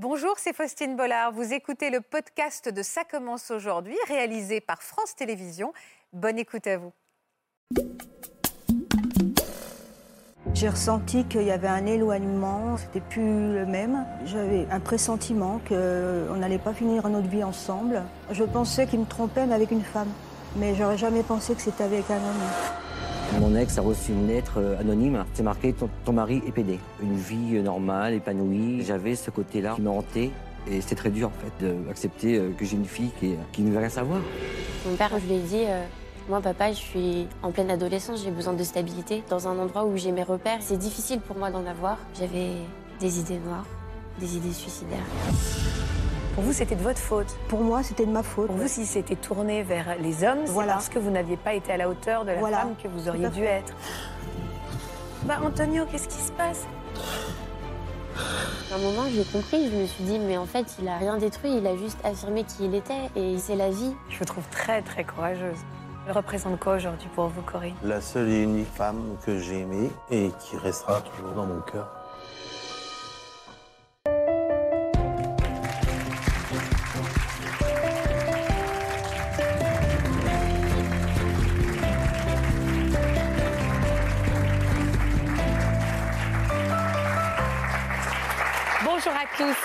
Bonjour, c'est Faustine Bollard. Vous écoutez le podcast de Ça commence aujourd'hui, réalisé par France Télévisions. Bonne écoute à vous. J'ai ressenti qu'il y avait un éloignement, c'était plus le même. J'avais un pressentiment qu'on n'allait pas finir notre vie ensemble. Je pensais qu'il me trompait, mais avec une femme. Mais j'aurais jamais pensé que c'était avec un homme. Mon ex a reçu une lettre euh, anonyme. C'est marqué ton, mari est pédé. Une vie euh, normale, épanouie. J'avais ce côté-là qui me. Et c'était très dur en fait d'accepter euh, que j'ai une fille qui, ne veut rien savoir. Mon père, je lui ai dit, moi papa, je suis en pleine adolescence, j'ai besoin de stabilité. Dans un endroit où j'ai mes repères, c'est difficile pour moi d'en avoir. J'avais des idées noires, des idées suicidaires. Pour vous, c'était de votre faute. Pour moi, c'était de ma faute. Pour vous, si c'était tourné vers les hommes, c'est Voilà. parce que vous n'aviez pas été à la hauteur de la Voilà. femme que vous auriez dû être. Bah, Antonio, qu'est-ce qui se passe? À un moment, j'ai compris, je me suis dit, mais en fait, il a rien détruit, il a juste affirmé qui il était, et c'est la vie. Je vous trouve très, très courageuse. Elle représente quoi aujourd'hui pour vous, Corinne? La seule et unique femme que j'ai aimée et qui restera toujours dans mon cœur.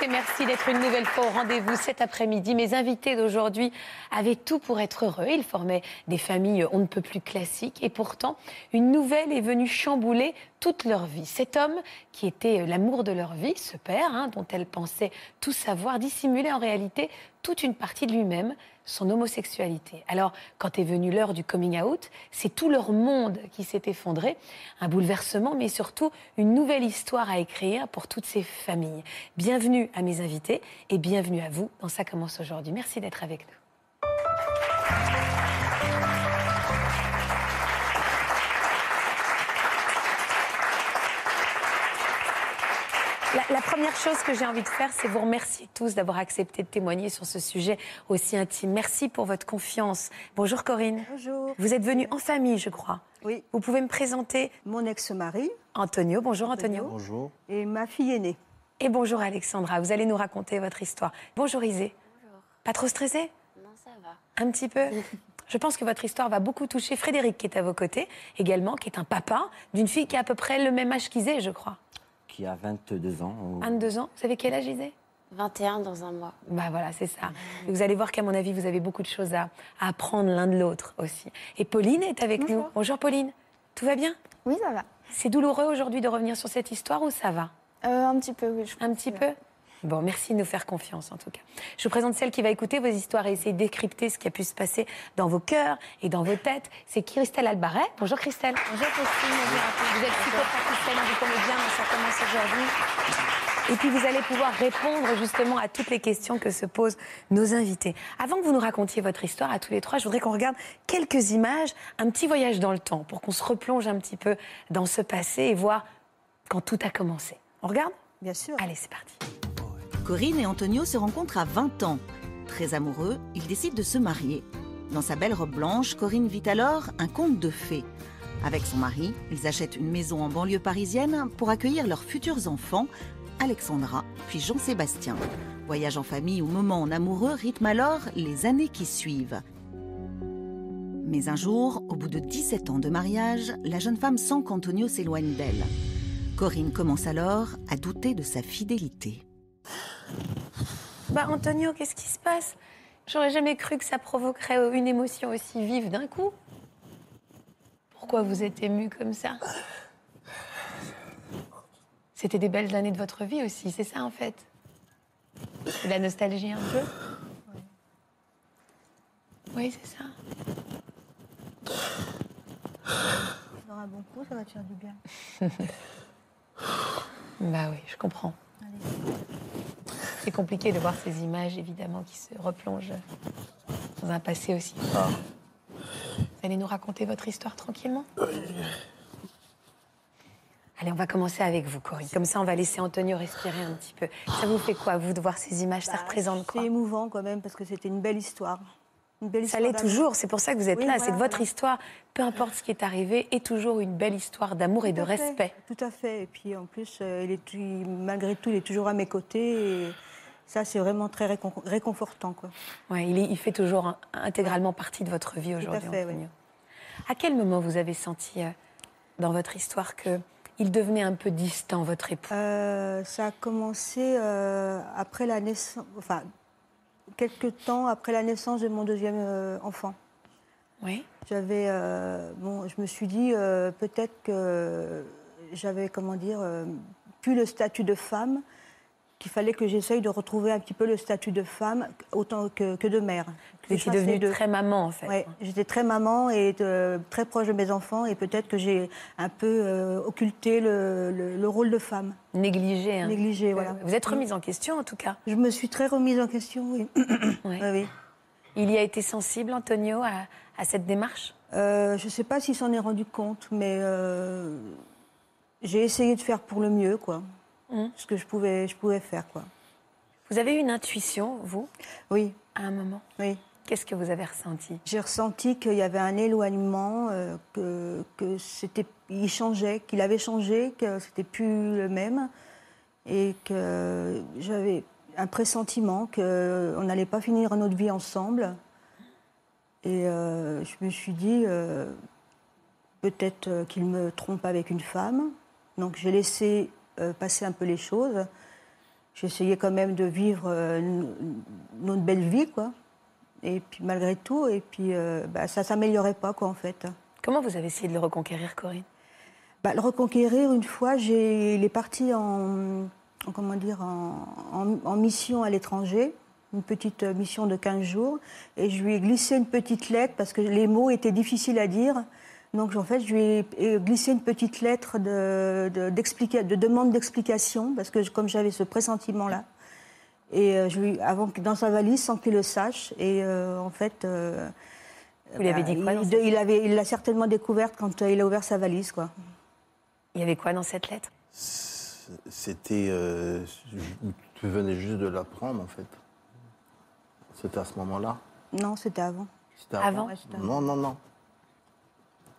Et merci d'être une nouvelle fois au rendez-vous cet après-midi. Mes invités d'aujourd'hui avaient tout pour être heureux. Ils formaient des familles on ne peut plus classiques et pourtant une nouvelle est venue chambouler toute leur vie. Cet homme qui était l'amour de leur vie, ce père hein, dont elle pensait tout savoir, dissimulait en réalité toute une partie de lui-même, son homosexualité. Alors, quand est venue l'heure du coming out, c'est tout leur monde qui s'est effondré, un bouleversement, mais surtout une nouvelle histoire à écrire pour toutes ces familles. Bienvenue à mes invités et bienvenue à vous dans Ça commence aujourd'hui. Merci d'être avec nous. La, la première chose que j'ai envie de faire, c'est vous remercier tous d'avoir accepté de témoigner sur ce sujet aussi intime. Merci pour votre confiance. Bonjour Corinne. Bonjour. Vous êtes venue en famille, je crois. Oui, Vous pouvez me présenter mon ex-mari Antonio. Bonjour Antonio. Bonjour. et ma fille aînée. Et bonjour Alexandra. Vous allez nous raconter votre histoire. Bonjour Isée. Bonjour. Pas trop stressée? Non, ça va. Un petit peu? Je pense que votre histoire va beaucoup toucher Frédéric, qui est à vos côtés, également, qui est un papa d'une fille qui a à peu près le même âge qu'Isée, je crois. Qui a 22 ans. ou- 22 ans. Vous savez quel âge Isée 21 dans un mois. Bah voilà, c'est ça. Vous allez voir qu'à mon avis, vous avez beaucoup de choses à, à apprendre l'un de l'autre aussi. Et Pauline est avec nous. Bonjour Pauline. Tout va bien? Oui, ça va. C'est douloureux aujourd'hui de revenir sur cette histoire ou ça va? Euh, un petit peu, oui. je Un petit peu? Bon, merci de nous faire confiance en tout cas. Je vous présente celle qui va écouter vos histoires et essayer de décrypter ce qui a pu se passer dans vos cœurs et dans vos têtes. C'est Christelle Albaret. Bonjour Christelle. Bonjour Christine. Vous êtes psychopraticienne du comédien, mais ça commence aujourd'hui. Et puis vous allez pouvoir répondre justement à toutes les questions que se posent nos invités. Avant que vous nous racontiez votre histoire à tous les trois, je voudrais qu'on regarde quelques images, un petit voyage dans le temps, pour qu'on se replonge un petit peu dans ce passé et voir quand tout a commencé. On regarde? Bien sûr. Allez, c'est parti. Corinne et Antonio se rencontrent à 20 ans. Très amoureux, ils décident de se marier. Dans sa belle robe blanche, Corinne vit alors un conte de fées. Avec son mari, ils achètent une maison en banlieue parisienne pour accueillir leurs futurs enfants, Alexandra puis Jean-Sébastien. Voyage en famille ou moment en amoureux rythme alors les années qui suivent. Mais un jour, au bout de 17 ans de mariage, la jeune femme sent qu'Antonio s'éloigne d'elle. Corinne commence alors à douter de sa fidélité. Bah Antonio, qu'est-ce qui se passe? J'aurais jamais cru que ça provoquerait une émotion aussi vive d'un coup. Pourquoi vous êtes ému comme ça? C'était des belles années de votre vie aussi, c'est ça en fait? C'est la nostalgie un peu? Oui, c'est ça. Dans un bon coup, ça va te faire du bien. Bah oui, je comprends. C'est compliqué de voir ces images, évidemment, qui se replongent dans un passé aussi. Ah. Vous allez nous raconter votre histoire tranquillement? Allez, on va commencer avec vous, Corinne. Comme ça, on va laisser Antonio respirer un petit peu. Ça vous fait quoi, vous, de voir ces images? Ça Bah, représente quoi? C'est émouvant quand même parce que c'était une belle histoire. Une belle Ça l'est toujours, c'est pour ça que vous êtes Oui, là. voilà, c'est de votre voilà. histoire, peu importe ce qui est arrivé, est toujours une belle histoire d'amour et de fait, respect. Tout à fait. Et puis en plus, euh, il est, tu- malgré tout, il est toujours à mes côtés. Et Ça, c'est vraiment très récon- réconfortant. Quoi. Ouais, il, est- il fait toujours un- intégralement partie de votre vie aujourd'hui. Antonio. oui. À quel moment vous avez senti euh, dans votre histoire que il devenait un peu distant, votre époux? Euh, ça a commencé euh, après la naissance, enfin, quelques temps après la naissance de mon deuxième euh, enfant. Oui. J'avais, bon, je me suis dit peut-être que j'avais, comment dire, plus le statut de femme, qu'il fallait que j'essaye de retrouver un petit peu le statut de femme autant que, que de mère. Vous Je les devenue très maman, en fait. Ouais, j'étais très maman et de- très proche de mes enfants et peut-être que j'ai un peu euh, occulté le, le- le rôle de femme. Négligée. hein. Négligée, Euh, voilà. Vous êtes remise en question, en tout cas. Je me suis très remise en question, oui. Ouais. Oui, oui. Il y a été sensible, Antonio, à, à cette démarche? Euh, je ne sais pas s'il s'en est rendu compte, mais euh, j'ai essayé de faire pour le mieux, quoi. Mhm. Ce que je pouvais, je pouvais faire, quoi. Vous avez eu une intuition, vous, Oui, à un moment? Oui. Qu'est-ce que vous avez ressenti? J'ai ressenti qu'il y avait un éloignement, euh, que, que c'était, il changeait, qu'il avait changé, que c'était plus le même, et que j'avais un pressentiment qu'on n'allait pas finir notre vie ensemble. Et euh, je me suis dit, euh, peut-être euh, qu'il me trompe avec une femme. Donc j'ai laissé euh, passer un peu les choses. J'essayais quand même de vivre euh, notre belle vie, quoi. Et puis malgré tout, et puis euh, bah, ça s'améliorait pas quoi en fait. Comment vous avez essayé de le reconquérir, Corinne? Bah, le reconquérir une fois, il est parti en, en- comment dire, en, en- en mission à l'étranger, une petite mission de 15 jours, et je lui ai glissé une petite lettre parce que les mots étaient difficiles à dire. Donc en fait, je lui ai euh, glissé une petite lettre de, de, de demande d'explication parce que je- comme j'avais ce pressentiment là. Et euh, je lui, avant dans sa valise, sans qu'il le sache. Et euh, en fait, euh, Vous lui avez dit quoi dans il, cette il avait, il l'a certainement découverte quand euh, il a ouvert sa valise, quoi. Il y avait quoi dans cette lettre? C'était. euh, tu venais juste de l'apprendre, en fait. C'était à ce moment-là? Non, c'était avant. C'était Avant? Avant? Non, non, non.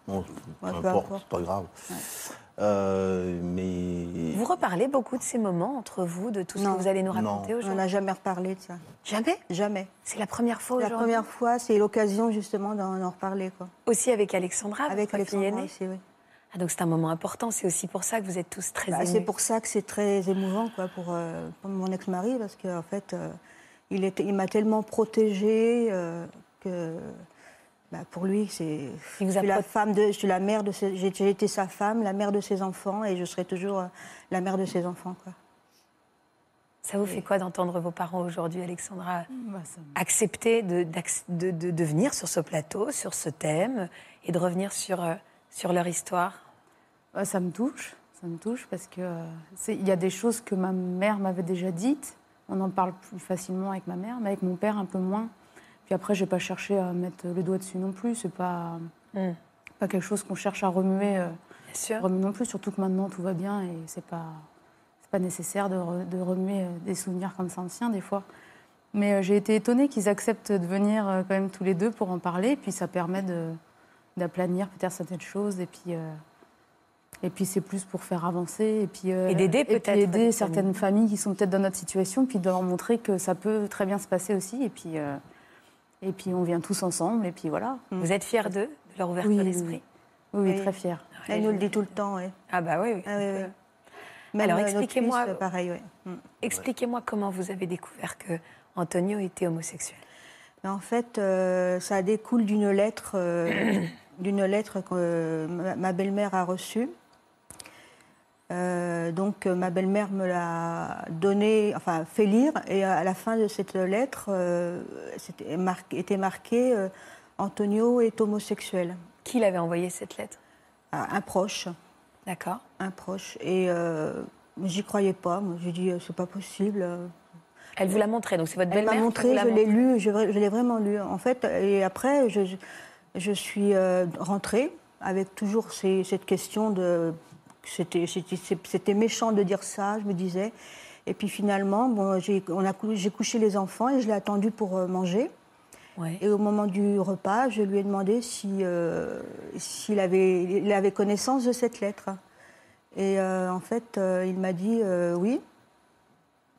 Bon, peu Ouais, peu importe, importe. c'est pas grave. Euh, mais. Vous reparlez beaucoup de ces moments entre vous, de tout ce Non. que vous allez nous raconter On aujourd'hui n'a jamais reparlé de ça. Jamais? Jamais. C'est la première fois La aujourd'hui première fois, c'est l'occasion justement d'en en reparler, quoi. Aussi avec Alexandra, Avec votre fille Alexandra aînée aussi, oui. Ah, donc c'est un moment important, c'est aussi pour ça que vous êtes tous très Bah, émus. c'est pour ça que c'est très émouvant, quoi, pour, euh, pour mon ex-mari, parce qu'en fait, euh, il, était- il m'a tellement protégée euh, que. Bah, pour lui, c'est. Il Je vous a suis la femme de, je suis la mère de ses, j'ai été sa femme, la mère de ses enfants, et je serai toujours euh, la mère de ses enfants, quoi. Ça vous fait quoi d'entendre vos parents aujourd'hui, Alexandra, Bah, ça accepter de, de, de- de venir sur ce plateau, sur ce thème, et de revenir sur, euh, sur leur histoire? Bah, ça me touche, ça me touche parce que euh, il y a des choses que ma mère m'avait déjà dites. On en parle plus facilement avec ma mère, mais avec mon père un peu moins. Puis après, j'ai pas cherché à mettre le doigt dessus non plus. C'est pas Hmm. pas quelque chose qu'on cherche à remuer, euh, Bien sûr. remuer non plus. Surtout que maintenant tout va bien et c'est pas pas nécessaire de, re- de remuer euh, des souvenirs comme ça anciens des fois. Mais euh, j'ai été étonnée qu'ils acceptent de venir euh, quand même tous les deux pour en parler. Puis ça permet d'aplanir peut-être certaines choses et puis et puis c'est plus pour faire avancer et puis euh, Et d'aider peut-être aider certaines familles qui sont peut-être dans notre situation puis de leur montrer que ça peut très bien se passer aussi et puis euh, et puis on vient tous ensemble et puis voilà Vous êtes fiers d'eux, de leur ouverture Oui, d'esprit oui, oui, Oui. très fière Elle nous le dit tout le temps. Ah bah oui, oui. Ah. Même Alors, euh, expliquez-moi- pareil, oui. Mm. Expliquez-moi comment vous avez découvert que Antonio était homosexuel. En fait, euh, ça découle d'une lettre, euh, d'une lettre que ma belle-mère a reçue. Euh, donc, euh, ma belle-mère me l'a donnée, enfin, fait lire, et à la fin de cette lettre, euh, c'était marqué, était marqué euh, Antonio est homosexuel. Qui l'avait envoyé cette lettre? À un proche, D'accord. un proche. Et j'y croyais pas. Moi, j'ai dit, c'est pas possible. Elle vous l'a montré, donc c'est votre Elle belle-mère m'a qui montré, je l'ai lu, je, je l'ai vraiment lu en fait. Et après, je, je suis rentrée avec toujours ces- cette question de. C'était, méchant de dire ça, je me disais. Et puis finalement, bon, j'ai, couché les enfants et je l'ai attendu pour euh, manger. Ouais. Et au moment du repas, je lui ai demandé si, euh, s'il avait, il avait connaissance de cette lettre. Et euh, en fait, euh, il m'a dit oui,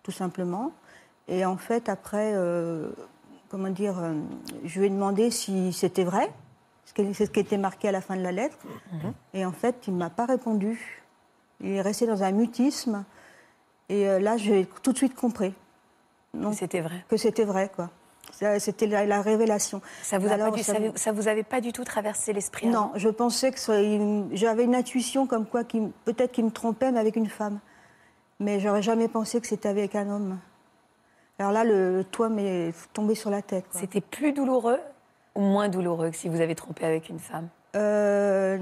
tout simplement. Et en fait, après, comment dire, je lui ai demandé si c'était vrai, c'est ce qui était marqué à la fin de la lettre. Et en fait, il ne m'a pas répondu. Il est resté dans un mutisme. Et euh, là, j'ai tout de suite compris. C'était vrai. que c'était vrai, quoi. C'était la, la révélation. Ça vous, a pas du- ça vous- ça vous avait pas du tout traversé l'esprit Non, je pensais que j'avais une intuition comme quoi, peut-être qu'il me trompait, mais avec une femme. Mais j'aurais jamais pensé que c'était avec un homme. Alors là, le, le toit m'est tombé sur la tête. C'était plus douloureux ou moins douloureux que si vous avez trompé avec une femme? Euh,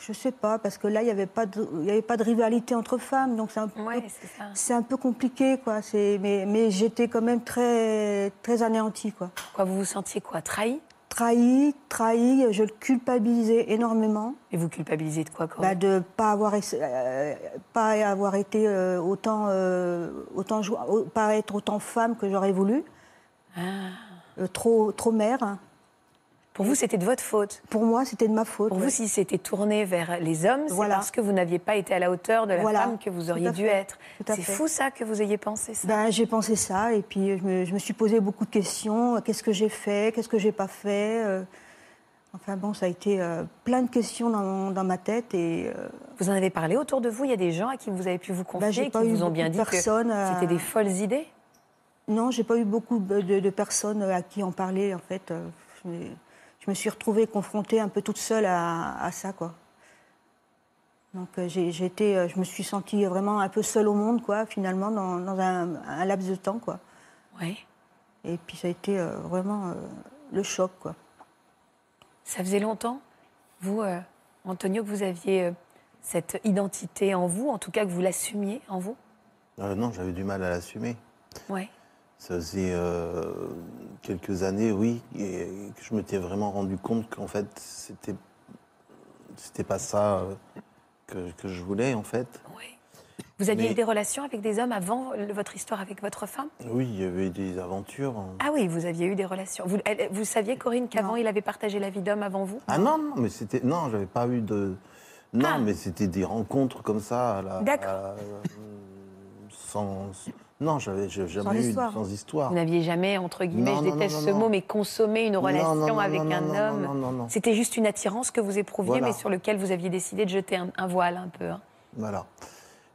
je sais pas, parce que là, il n'y avait, pas de- y avait pas de rivalité entre femmes, donc c'est un, c'est un peu compliqué, quoi. Mais, mais j'étais quand même très, très anéantie, quoi. Quoi, vous vous sentiez quoi? Trahi Trahi, trahi, je le culpabilisais énormément. Et vous culpabilisez de quoi, Corinne Bah, de pas avoir euh, pas avoir été euh, autant autant pas être autant femme que j'aurais voulu Ah. Euh, trop trop mère Pour vous, c'était de votre faute. pour moi c'était de ma faute Pour ouais. vous, si c'était tourné vers les hommes, c'est Voilà. parce que vous n'aviez pas été à la hauteur de la Voilà. femme que vous auriez dû être. C'est fou ça que vous ayez pensé ça. Ben, j'ai pensé ça et puis je me, je me suis posé beaucoup de questions qu'est-ce que j'ai fait? Qu'est-ce que j'ai pas fait? Euh, enfin bon ça a été euh, plein de questions dans, dans ma tête et euh, Vous en avez parlé autour de vous? Il y a des gens à qui vous avez pu vous confier, Ben, j'ai qui vous ont bien dit que c'était des folles idées? Non, j'ai pas eu beaucoup de, personnes à qui en parler. En fait, Euh, je me, je me suis retrouvée confrontée un peu toute seule à, à ça, quoi. Donc euh, j'ai été, euh, je me suis sentie vraiment un peu seule au monde, quoi, finalement, dans, dans un, un laps de temps, quoi. Oui. Et puis ça a été euh, vraiment euh, le choc, quoi. Ça faisait longtemps, vous, euh, Antonio, que vous aviez euh, cette identité en vous, en tout cas que vous l'assumiez en vous? Euh, non, j'avais du mal à l'assumer. Oui. Ça faisait euh, quelques années, oui, et que je m'étais vraiment rendu compte qu'en fait, c'était c'était pas ça euh, que, que je voulais, en fait. Oui. Vous aviez Mais- eu des relations avec des hommes avant le- votre histoire avec votre femme? Oui, il y avait des aventures. hein. Ah oui, vous aviez eu des relations. Vous, elle- vous saviez, Corinne, qu'avant Non. il avait partagé la vie d'homme avant vous? Ah non, non, mais c'était. Non, j'avais pas eu de. Non, Ah. mais c'était des rencontres comme ça. à la- D'accord. à- euh, sans. Non, j'avais jamais eu histoire. sans histoire. Vous n'aviez jamais, entre guillemets, Non, je non, déteste non, ce non. mot, mais consommé une relation non, non, avec non, un non, homme. Non, non, non. C'était juste une attirance que vous éprouviez, Voilà. mais sur lequel vous aviez décidé de jeter un, un voile un peu. hein. Voilà.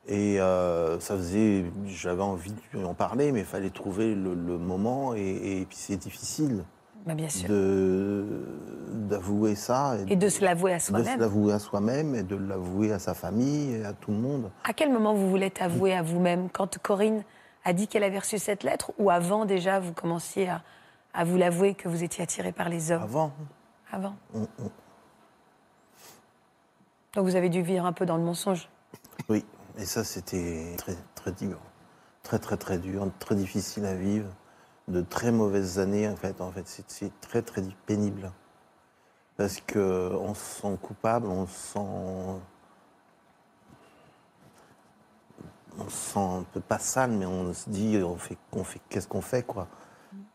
Et euh, ça faisait. J'avais envie d'en parler, mais il fallait trouver le, le moment. Et, et puis c'est difficile Bah, bien sûr. de d'avouer ça. Et de se l'avouer à de se soi-même. l'avouer à soi-même et de l'avouer à sa famille et à tout le monde. À quel moment vous voulez avouer à vous-même Quand Corinne? A dit qu'elle avait reçu cette lettre ou avant déjà vous commenciez à, à vous l'avouer que vous étiez attiré par les hommes? Avant, Avant. on- on- Donc vous avez dû vivre un peu dans le mensonge. Oui, et ça c'était très très dur, très très très dur, très difficile à vivre, de très mauvaises années en fait. En fait, c'est- très très pénible parce que on se sent coupable, on se sent, on se sent un peu pas sale, mais on se dit on fait, on fait qu'est-ce qu'on fait quoi.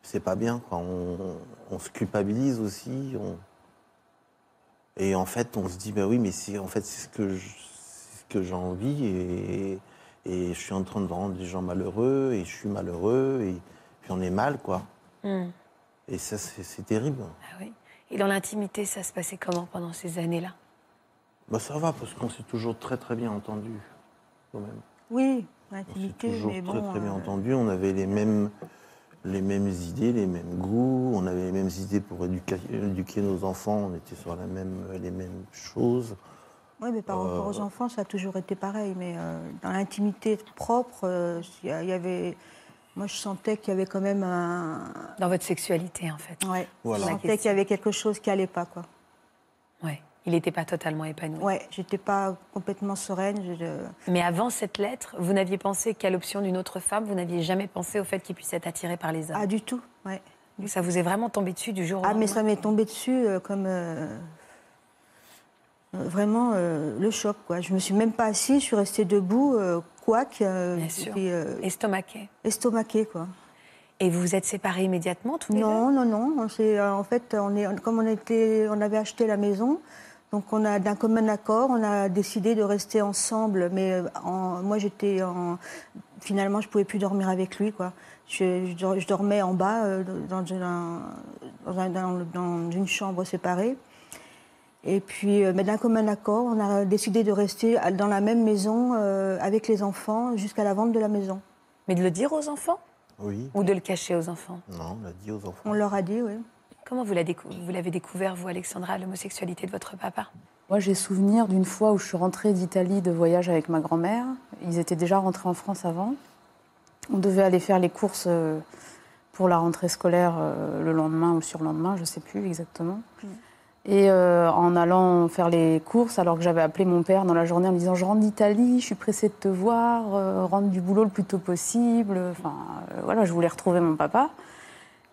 C'est pas bien quoi. On, on se culpabilise aussi. Et en fait, on se dit, bah oui, mais c'est en fait, c'est ce que je- c'est ce que j'ai envie et, et je suis en train de rendre les gens malheureux et je suis malheureux et puis on est mal, quoi. Hmm. Et ça, c'est c'est terrible. Ah oui. Et dans l'intimité, ça se passait comment pendant ces années-là? Bah ça va parce qu'on s'est toujours très très bien entendu, quand même. Oui, l'intimité, toujours mais très bon. très bien euh, entendu. On avait les mêmes les mêmes idées, les mêmes goûts. On avait les mêmes idées pour éduquer, éduquer nos enfants. On était sur la même les mêmes choses. Oui, mais par rapport aux Euh, enfants, ça a toujours été pareil. Mais euh, dans l'intimité propre, il y avait. Moi, je sentais qu'il y avait quand même un. Dans votre sexualité, en fait. Voilà. Je sentais qu'il y avait quelque chose qui allait pas, quoi. Il n'était pas totalement épanoui. Ouais, j'étais pas complètement sereine. je- Mais avant cette lettre, vous n'aviez pensé qu'à l'option d'une autre femme, vous n'aviez jamais pensé au fait qu'il puisse être attiré par les hommes. Ah, du tout. Ouais. Donc ça vous est vraiment tombé dessus du jour au Ah, mais lendemain ça m'est tombé dessus euh, comme. euh, euh, vraiment euh, le choc, quoi. Je me suis même pas assise, je suis restée debout, couac, Bien sûr. puis, euh, Estomaqué. estomaquée, quoi. Et vous vous êtes séparés immédiatement tous les deux Non, non, non. En fait, on est, comme on, était, on avait acheté la maison, donc on a d'un commun accord, on a décidé de rester ensemble. Mais euh, en- moi, j'étais en finalement, je pouvais plus dormir avec lui. Quoi. Je, je dor- je dormais en bas, euh, dans, un- dans un- dans le- dans une chambre séparée. Et puis, euh, mais d'un commun accord, on a décidé de rester dans la même maison euh, avec les enfants jusqu'à la vente de la maison. Mais de le dire aux enfants? Oui. ou de le cacher aux enfants? Non, on l'a dit aux enfants. On leur a dit, oui. Comment vous l'avez décou- découvert, vous, Alexandra, l'homosexualité de votre papa? Moi, j'ai souvenir d'une fois où je suis rentrée d'Italie de voyage avec ma grand-mère. Ils étaient déjà rentrés en France avant. On devait aller faire les courses euh, pour la rentrée scolaire euh, le lendemain ou le surlendemain, je ne sais plus exactement. Et euh, en allant faire les courses, alors que j'avais appelé mon père dans la journée en me disant Je rentre d'Italie, je suis pressée de te voir, euh, rentre du boulot le plus tôt possible. Enfin, euh, voilà, je voulais retrouver mon papa.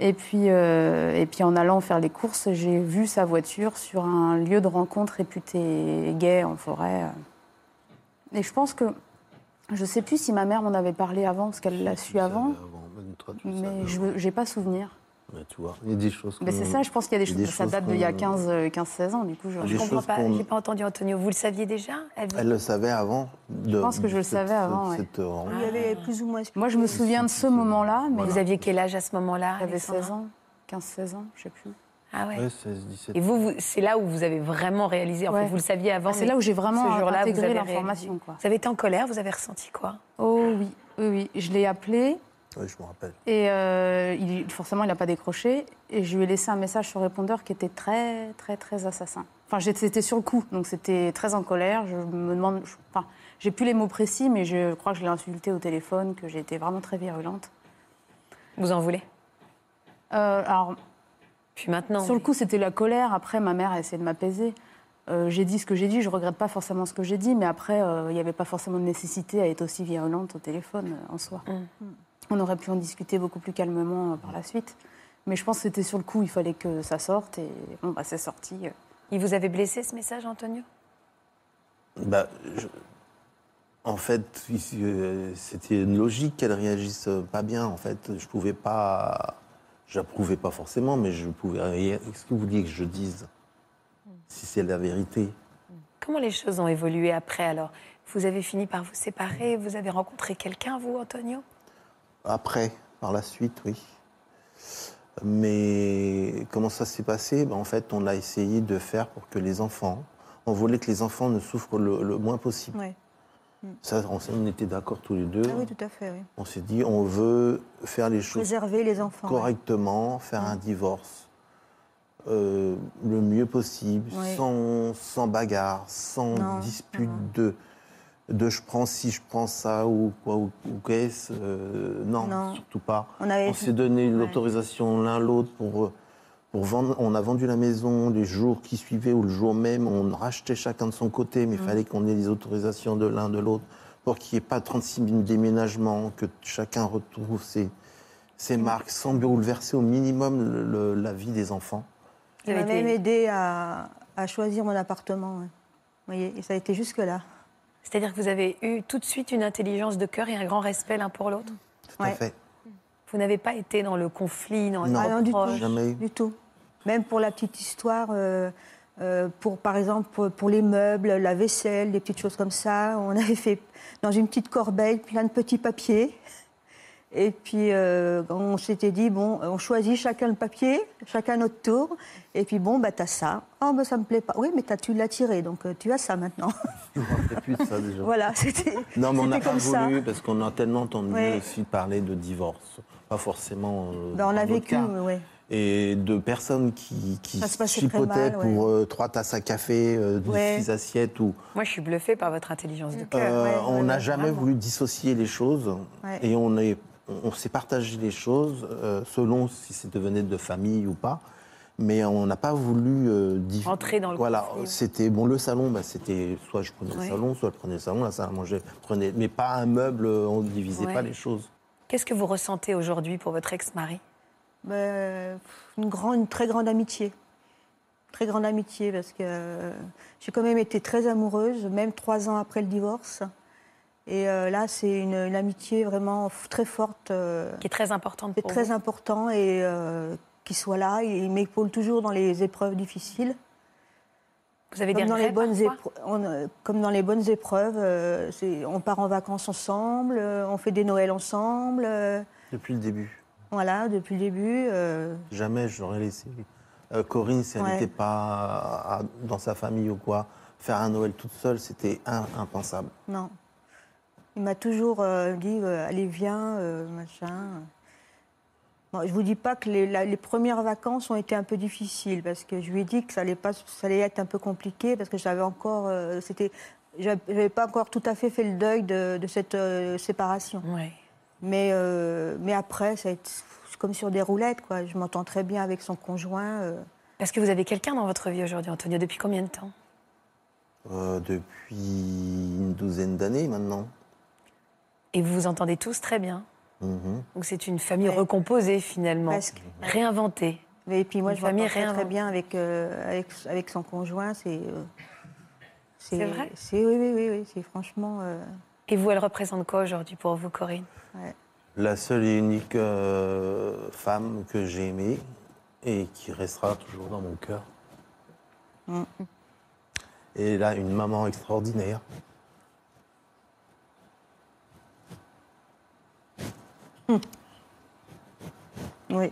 Et puis, euh, et puis en allant faire les courses, j'ai vu sa voiture sur un lieu de rencontre réputé gay en forêt. Et je pense que, je ne sais plus si ma mère m'en avait parlé avant, parce qu'elle l'a su avant, avant, mais je n'ai pas souvenir. Mais tu vois, il y a des choses. Mais c'est ça, je pense qu'il y a des choses, des ça choses date d'il y a qu'on- 15, euh, 15-16 ans, du coup. Je, Je comprends pas, j'ai pas entendu Antonio. Vous le saviez déjà Elle le savait avant. De, pense que je le savais avant, ouais. cette. Il y avait plus ou moins. Moi, je me souviens de ce moment-là, mais Vous aviez quel âge à ce moment-là j'avais Alexandra 16 ans, 15-16 ans, je sais plus. Ah ouais. Ouais, 16, 17. Et vous, vous- c'est là où vous avez vraiment réalisé. En Ouais. fait, vous le saviez avant. Ah, c'est là où j'ai vraiment ce jour-là, vous intégré avez l'information. Vous avez été en colère. Vous avez ressenti quoi? Oh oui, oui, oui. Je l'ai appelé Oui, je me rappelle. et euh, il, forcément, il n'a pas décroché. Et je lui ai laissé un message sur répondeur qui était très, très, très assassin. Enfin, j'étais c'était sur le coup, donc c'était très en colère. Je me demande. je- Enfin, j'ai plus les mots précis, mais je crois que je l'ai insulté au téléphone, que j'ai été vraiment très virulente. Vous en voulez? Euh, alors, Puis maintenant. Sur le coup, c'était la colère. Après, ma mère a essayé de m'apaiser. Euh, j'ai dit ce que j'ai dit. Je regrette pas forcément ce que j'ai dit, mais après, euh, il n'y avait pas forcément de nécessité à être aussi virulente au téléphone euh, en soi. Mm. On aurait pu en discuter beaucoup plus calmement euh, par la suite. Mais je pense que c'était sur le coup, il fallait que ça sorte. Et bon, bah, c'est sorti. euh. Il vous avait blessé ce message, Antonio? Bah, je- En fait, euh, c'était une logique qu'elle réagisse pas bien. En fait, je pouvais pas. J'approuvais pas forcément, mais je pouvais. Qu'est-ce que vous vouliez que je dise? Si c'est la vérité. Comment les choses ont évolué après alors? Vous avez fini par vous séparer Vous avez rencontré quelqu'un, vous, Antonio? Après, par la suite, oui. Mais comment ça s'est passé? Ben, En fait, on a essayé de faire pour que les enfants. On voulait que les enfants ne souffrent le, le moins possible. Ouais. Ça, on, on était d'accord tous les deux. Ah oui, tout à fait, oui. On s'est dit, on veut faire les choses Préserver les enfants. ouais. correctement, faire un divorce euh, le mieux possible, sans, sans bagarre, sans Non, dispute non. de, de je prends ci, je prends ça ou quoi ou, ou qu'est-ce. euh, non, Non. surtout pas. On avait On fait- s'est donné Ouais. l'autorisation l'un l'autre pour, euh, pour vendre. On a vendu la maison les jours qui suivaient ou le jour même. On rachetait chacun de son côté, Mm. mais il fallait qu'on ait les autorisations de l'un de l'autre pour qu'il n'y ait pas 36 000 déménagements, que chacun retrouve ses, ses Mm. marques sans bouleverser au minimum le- le- la vie des enfants. Ça m'a même aidé à, à choisir mon appartement. ouais. Vous voyez, et ça a été jusque-là. C'est-à-dire que vous avez eu tout de suite une intelligence de cœur et un grand respect l'un pour l'autre Tout à Ouais. fait. Vous n'avez pas été dans le conflit, dans Non. Ah non, du tout. Jamais. Du tout. Même pour la petite histoire, euh, euh, pour, par exemple, pour, pour les meubles, la vaisselle, des petites choses comme ça, on avait fait dans une petite corbeille plein de petits papiers. Et puis, euh, on s'était dit, bon, on choisit chacun le papier, chacun notre tour. Et puis, bon, bah, t'as ça. Oh, bah, ça me plaît pas. Oui, mais as, tu l'as tiré, donc euh, tu as ça maintenant. Je me rappelle plus de ça déjà. voilà, c'était Non, mais on n'a pas ça. voulu parce qu'on a tellement entendu Ouais. aussi parler de divorce. Pas forcément. euh, Ben, on dans a notre vécu, cas. ouais. Et de personnes qui, qui chipotaient mal, pour ouais. euh, trois tasses à café, euh, Ouais. six assiettes. Ou, Moi, je suis bluffée par votre intelligence de cœur. Euh, ouais, on n'a jamais vraiment. voulu dissocier les choses. Ouais. Et on, est, on, on s'est partagé les choses euh, selon si ça devenait de famille ou pas. Mais on n'a pas voulu euh, Rentrer dans le Voilà, c'était bon. Le salon, bah, c'était soit je prenais Ouais. le salon, soit je prenais le salon, la salle à manger, prenais, mais pas un meuble. On ne divisait Ouais. pas les choses. Qu'est-ce que vous ressentez aujourd'hui pour votre ex-mari? Ben, une, grande, une très grande amitié. Très grande amitié parce que euh, j'ai quand même été très amoureuse, même trois ans après le divorce. Et euh, là, c'est une, une amitié vraiment très forte, euh, qui est très importante pour très vous important et euh, qu'il soit là. Il m'épaule toujours dans les épreuves difficiles. Vous avez des Comme dans, les bonnes épro- on, euh, comme dans les bonnes épreuves, euh, on part en vacances ensemble, euh, on fait des Noëls ensemble. euh, Depuis le début. voilà, depuis le début. euh, Jamais je l'aurais laissé. Euh, Corinne, si elle Ouais. n'était pas à- dans sa famille ou quoi, faire un Noël toute seule, c'était impensable. non. Il m'a toujours euh, dit euh, allez, viens, euh, machin. Bon, je vous dis pas que les, la- les premières vacances ont été un peu difficiles parce que je lui ai dit que ça allait, pas, ça allait être un peu compliqué parce que j'avais encore. euh, c'était, j'avais pas encore tout à fait fait le deuil de, de cette euh, séparation. Ouais. Mais, euh, mais après, c'est comme sur des roulettes. Quoi. Je m'entends très bien avec son conjoint. euh. Parce que vous avez quelqu'un dans votre vie aujourd'hui, Antonio? Depuis combien de temps? Euh, depuis une douzaine d'années maintenant. Et vous vous entendez tous très bien. Mhm. Donc c'est une famille Ouais. recomposée finalement, Presque. réinventée. Et puis moi, Une je famille très, très bien avec, euh, avec, avec son conjoint. C'est, euh, C'est vrai? c'est, Oui, oui, oui, oui, c'est franchement... euh, Et vous, elle représente quoi aujourd'hui pour vous, Corinne? La seule et unique euh, femme que j'ai aimée et qui restera toujours dans mon cœur. Mm. Et là, une maman extraordinaire. Oui.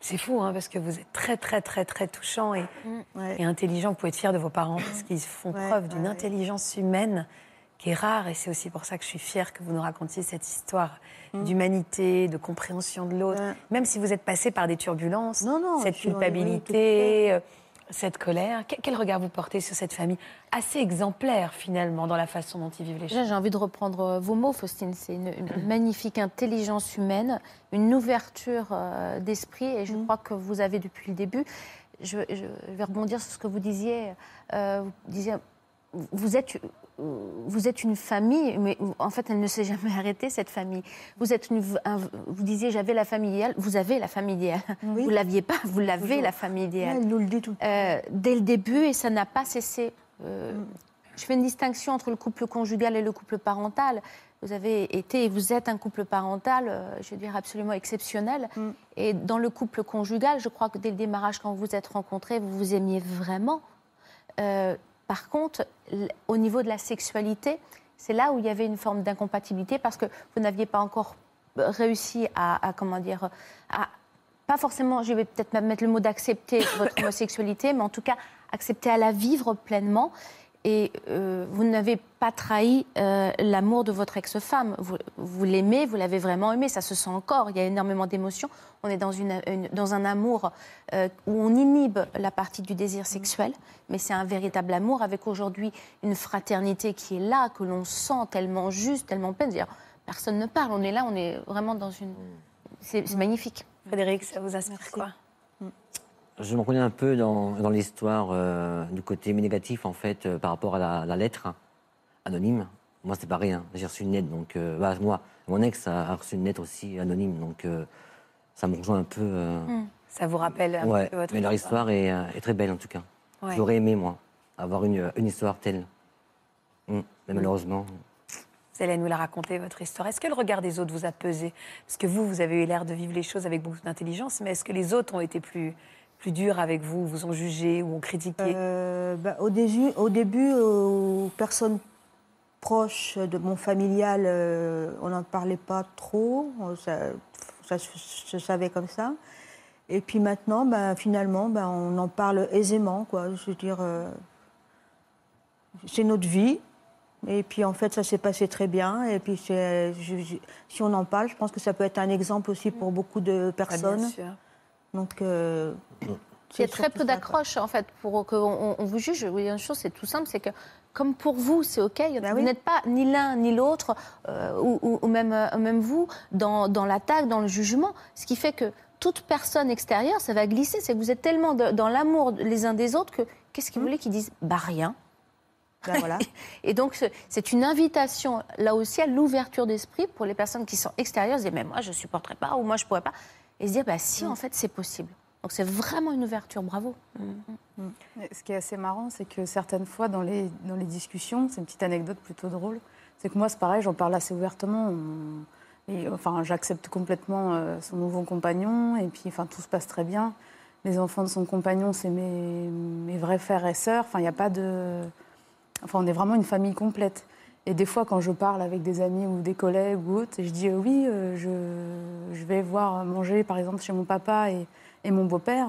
C'est fou, hein, parce que vous êtes très, très, très, très touchant et, Ouais. et intelligent. Vous pouvez être fier de vos parents parce qu'ils font Ouais, preuve d'une ouais. intelligence humaine qui est rare. Et c'est aussi pour ça que je suis fière que vous nous racontiez cette histoire d'humanité, de compréhension de l'autre. Même si vous êtes passé par des turbulences, Non, non, cette culpabilité, cette colère. Que- Quel regard vous portez sur cette famille assez exemplaire finalement dans la façon dont ils vivent les choses? j'ai envie de reprendre euh, vos mots, Faustine. C'est une, une magnifique intelligence humaine, une ouverture euh, d'esprit, et je crois que vous avez depuis le début. Je, je vais rebondir sur ce que vous disiez. Euh, vous disiez, vous êtes, vous êtes une famille, mais en fait, elle ne s'est jamais arrêtée cette famille. Vous êtes une, un- vous disiez, j'avais la famille idéale. Vous avez la famille idéale. Oui. Vous l'aviez pas. Vous l'avez la famille idéale Elle nous le dit tout euh, dès le début et ça n'a pas cessé. Euh, Je fais une distinction entre le couple conjugal et le couple parental. Vous avez été et vous êtes un couple parental, euh, je veux dire, absolument exceptionnel. Mm. Et dans le couple conjugal, je crois que dès le démarrage, quand vous vous êtes rencontrés, vous vous aimiez vraiment. Euh, par contre, au niveau de la sexualité, c'est là où il y avait une forme d'incompatibilité parce que vous n'aviez pas encore euh, réussi à, à, comment dire, à, pas forcément, je vais peut-être mettre le mot d'accepter votre homosexualité, mais en tout cas accepter à la vivre pleinement. Et euh, vous n'avez pas trahi euh, l'amour de votre ex-femme. Vous, vous l'aimez, vous l'avez vraiment aimé, ça se sent encore. Il y a énormément d'émotions. On est dans, une, une- dans un amour euh, où on inhibe la partie du désir sexuel, mais c'est un véritable amour avec aujourd'hui une fraternité qui est là, que l'on sent tellement juste, tellement pleine. Personne ne parle, on est là, on est vraiment dans une. C'est c'est magnifique. Frédéric, ça vous inspire quoi? Je me reconnais un peu dans, dans l'histoire euh, du côté négatif, en fait, euh, par rapport à la, la lettre hein, anonyme. Moi, c'est pareil, hein. j'ai reçu une lettre, donc euh, bah, moi, mon ex a, a reçu une lettre aussi anonyme, donc ça me rejoint un peu. euh, Ça vous rappelle un ouais, peu votre mais leur histoire est, est très belle, en tout cas. Ouais. J'aurais aimé, moi, avoir une, une histoire telle. Mm. Mais malheureusement, Vous allez nous la raconter, votre histoire. Est-ce que le regard des autres vous a pesé? Parce que vous, vous avez eu l'air de vivre les choses avec beaucoup d'intelligence, mais est-ce que les autres ont été plus, plus durs avec vous, vous ont jugé ou ont critiqué? Euh, bah, au, début, au début, aux personnes proches de mon familial, euh, on n'en parlait pas trop. Ça, ça se, se savait comme ça. Et puis maintenant, bah, finalement, bah, on en parle aisément. Quoi. Je veux dire, euh, c'est notre vie. Et puis en fait, ça s'est passé très bien. Et puis c'est- je- je- si on en parle, je pense que ça peut être un exemple aussi pour beaucoup de Ah, personnes. Bien sûr. Donc, euh, Il y a très peu ça, quoi. d'accroche, en fait, pour qu'on on, on vous juge. Oui, une chose, c'est tout simple, c'est que comme pour vous, c'est OK, Bah vous oui. n'êtes pas ni l'un ni l'autre, euh, ou, même, euh, même vous, dans, dans l'attaque, dans le jugement. Ce qui fait que toute personne extérieure, ça va glisser. C'est que vous êtes tellement de- dans l'amour les uns des autres que qu'est-ce Mmh. qu'ils voulaient qu'ils disent? Bah rien. Ben voilà. Et donc, ce- c'est une invitation, là aussi, à l'ouverture d'esprit pour les personnes qui sont extérieures, dire, mais moi, je ne supporterais pas, ou moi, je ne pourrais pas. Et se dire, bah si, en fait, c'est possible. Donc, c'est vraiment une ouverture, bravo. Mais Ce qui est assez marrant, c'est que certaines fois, dans les, dans les discussions, c'est une petite anecdote plutôt drôle, c'est que moi, c'est pareil, j'en parle assez ouvertement. on- et, enfin, j'accepte complètement euh, son nouveau compagnon, et puis enfin, tout se passe très bien. les enfants de son compagnon, c'est mes, mes vrais frères et sœurs. Enfin, il n'y a pas de. Enfin, on est vraiment une famille complète. Et des fois, quand je parle avec des amis ou des collègues ou autres, je dis euh, oui, euh, je, je vais voir manger, par exemple, chez mon papa et, et mon beau-père.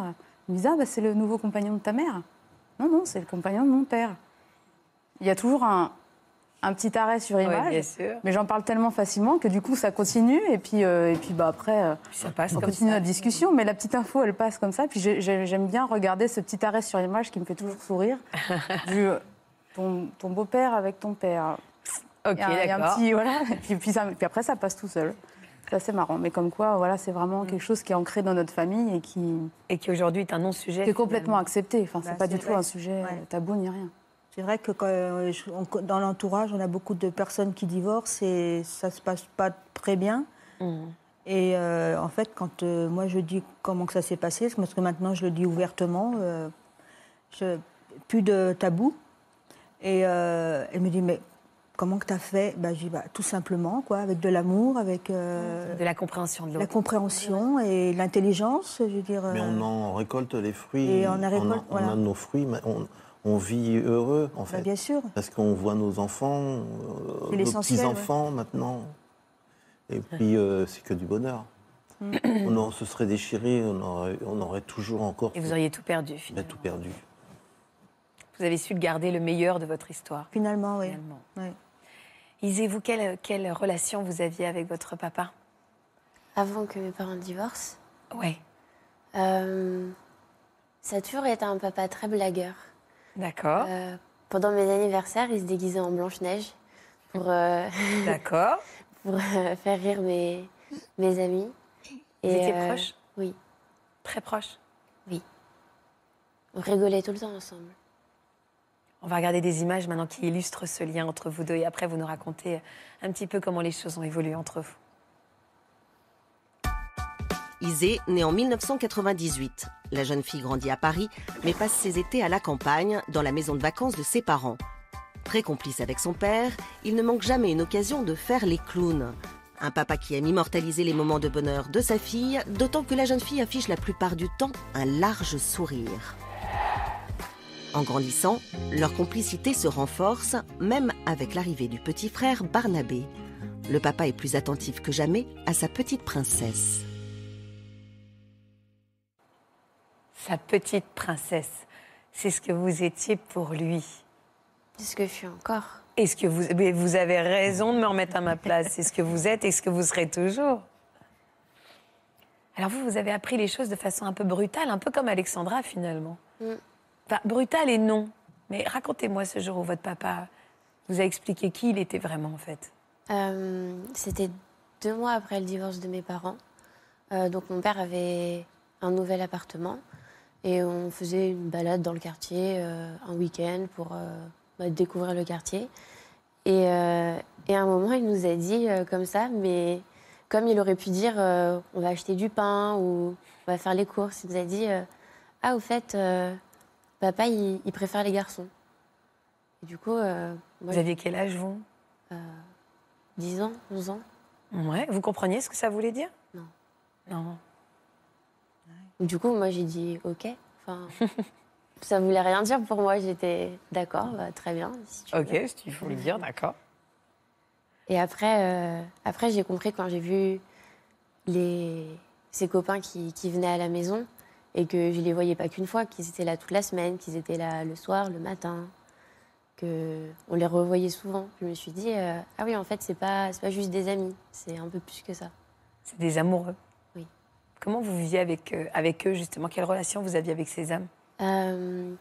Ils me disent ah, bah, c'est le nouveau compagnon de ta mère. Non, non, c'est le compagnon de mon père. Il y a toujours un, un petit arrêt sur Oui, image. bien sûr. Mais j'en parle tellement facilement que du coup, ça continue. Et puis, euh, et puis bah, après, ça passe on comme continue ça. notre discussion. Mais la petite info, elle passe comme ça. Puis j'ai- j'ai- j'aime bien regarder ce petit arrêt sur image qui me fait toujours sourire. du, ton, ton beau-père avec ton père. Ok, d'accord. voilà. Et puis, puis, ça- puis après, ça passe tout seul. C'est assez marrant. Mais comme quoi, voilà, c'est vraiment quelque chose qui est ancré dans notre famille et qui, Et qui aujourd'hui est un non-sujet. qui est complètement accepté. Enfin, c'est Bah, pas du tout un sujet Ouais. euh, tabou ni rien. C'est vrai que quand, euh, on- dans l'entourage, on a beaucoup de personnes qui divorcent et ça se passe pas très bien. Mm. Et euh, en fait, quand euh, moi je dis comment que ça s'est passé, parce que maintenant je le dis ouvertement, euh, je- plus de tabou. Et elle me dit mais comment que tu as fait? Ben, Je dis bah, tout simplement, quoi, avec de l'amour, avec euh, De la compréhension de la l'autre. compréhension et l'intelligence, je veux dire. Mais euh, on en récolte les fruits. Et on en a- récolte, on voilà. a nos fruits, mais on, on vit heureux, en bah, fait. bien sûr. Parce qu'on voit nos enfants, euh, nos petits-enfants maintenant. Et puis, euh, c'est que du bonheur. Mm. on en- se serait déchiré, on aurait, on aurait toujours encore Et vous auriez tout perdu, bah, finalement. tout perdu. Vous avez su garder le meilleur de votre histoire, Finalement, oui. finalement. Isée, vous, quelle, quelle relation vous aviez avec votre papa? Avant que mes parents divorcent, Ouais, euh, ça a toujours été un papa très blagueur. d'accord, Euh, pendant mes anniversaires, il se déguisait en Blanche-Neige pour, euh, d'accord. pour faire rire mes, mes amis. Vous Et, étiez proches? Oui, Très proches? On rigolait tout le temps ensemble. On va regarder des images maintenant qui illustrent ce lien entre vous deux et après vous nous racontez un petit peu comment les choses ont évolué entre vous. Isée, née en 1998. La jeune fille grandit à Paris, mais passe ses étés à la campagne, dans la maison de vacances de ses parents. Très complice avec son père, il ne manque jamais une occasion de faire les clowns. Un papa qui aime immortaliser les moments de bonheur de sa fille, d'autant que la jeune fille affiche la plupart du temps un large sourire. En grandissant, leur complicité se renforce, même avec l'arrivée du petit frère Barnabé. Le papa est plus attentif que jamais à sa petite princesse. Sa petite princesse, c'est ce que vous étiez pour lui. C'est ce que je suis encore. Est-ce que vous, mais vous avez raison de me remettre à ma place. C'est ce que vous êtes et ce que vous serez toujours. Alors vous, vous avez appris les choses de façon un peu brutale, un peu comme Alexandra finalement. Mm. Enfin, brutale et non. Mais racontez-moi ce jour où votre papa vous a expliqué qui il était vraiment en fait. Euh, C'était deux mois après le divorce de mes parents. Euh, donc mon père avait un nouvel appartement et on faisait une balade dans le quartier euh, un week-end pour bah, découvrir le quartier. Et, et à un moment, il nous a dit comme ça, mais comme il aurait pu dire on va acheter du pain ou on va faire les courses, il nous a dit ah au fait papa il, il préfère les garçons. Et du coup, euh, moi, Vous aviez quel âge vous? 10 ans, 11 ans. Ouais. Vous compreniez ce que ça voulait dire? Non. Non. Du coup, moi, j'ai dit OK. Enfin, ça voulait rien dire pour moi. J'étais d'accord, bah, très bien. si tu veux. Ok, si tu faut le dire, d'accord. Et après, euh, après j'ai compris quand j'ai vu les, ses copains qui, qui venaient à la maison et que je les voyais pas qu'une fois, qu'ils étaient là toute la semaine, qu'ils étaient là le soir, le matin, que on les revoyait souvent. Je me suis dit euh, ah oui, en fait, c'est pas c'est pas juste des amis, c'est un peu plus que ça. C'est des amoureux. Oui. Comment vous viviez avec, euh, avec eux justement? Quelle relation vous aviez avec ces âmes Euh,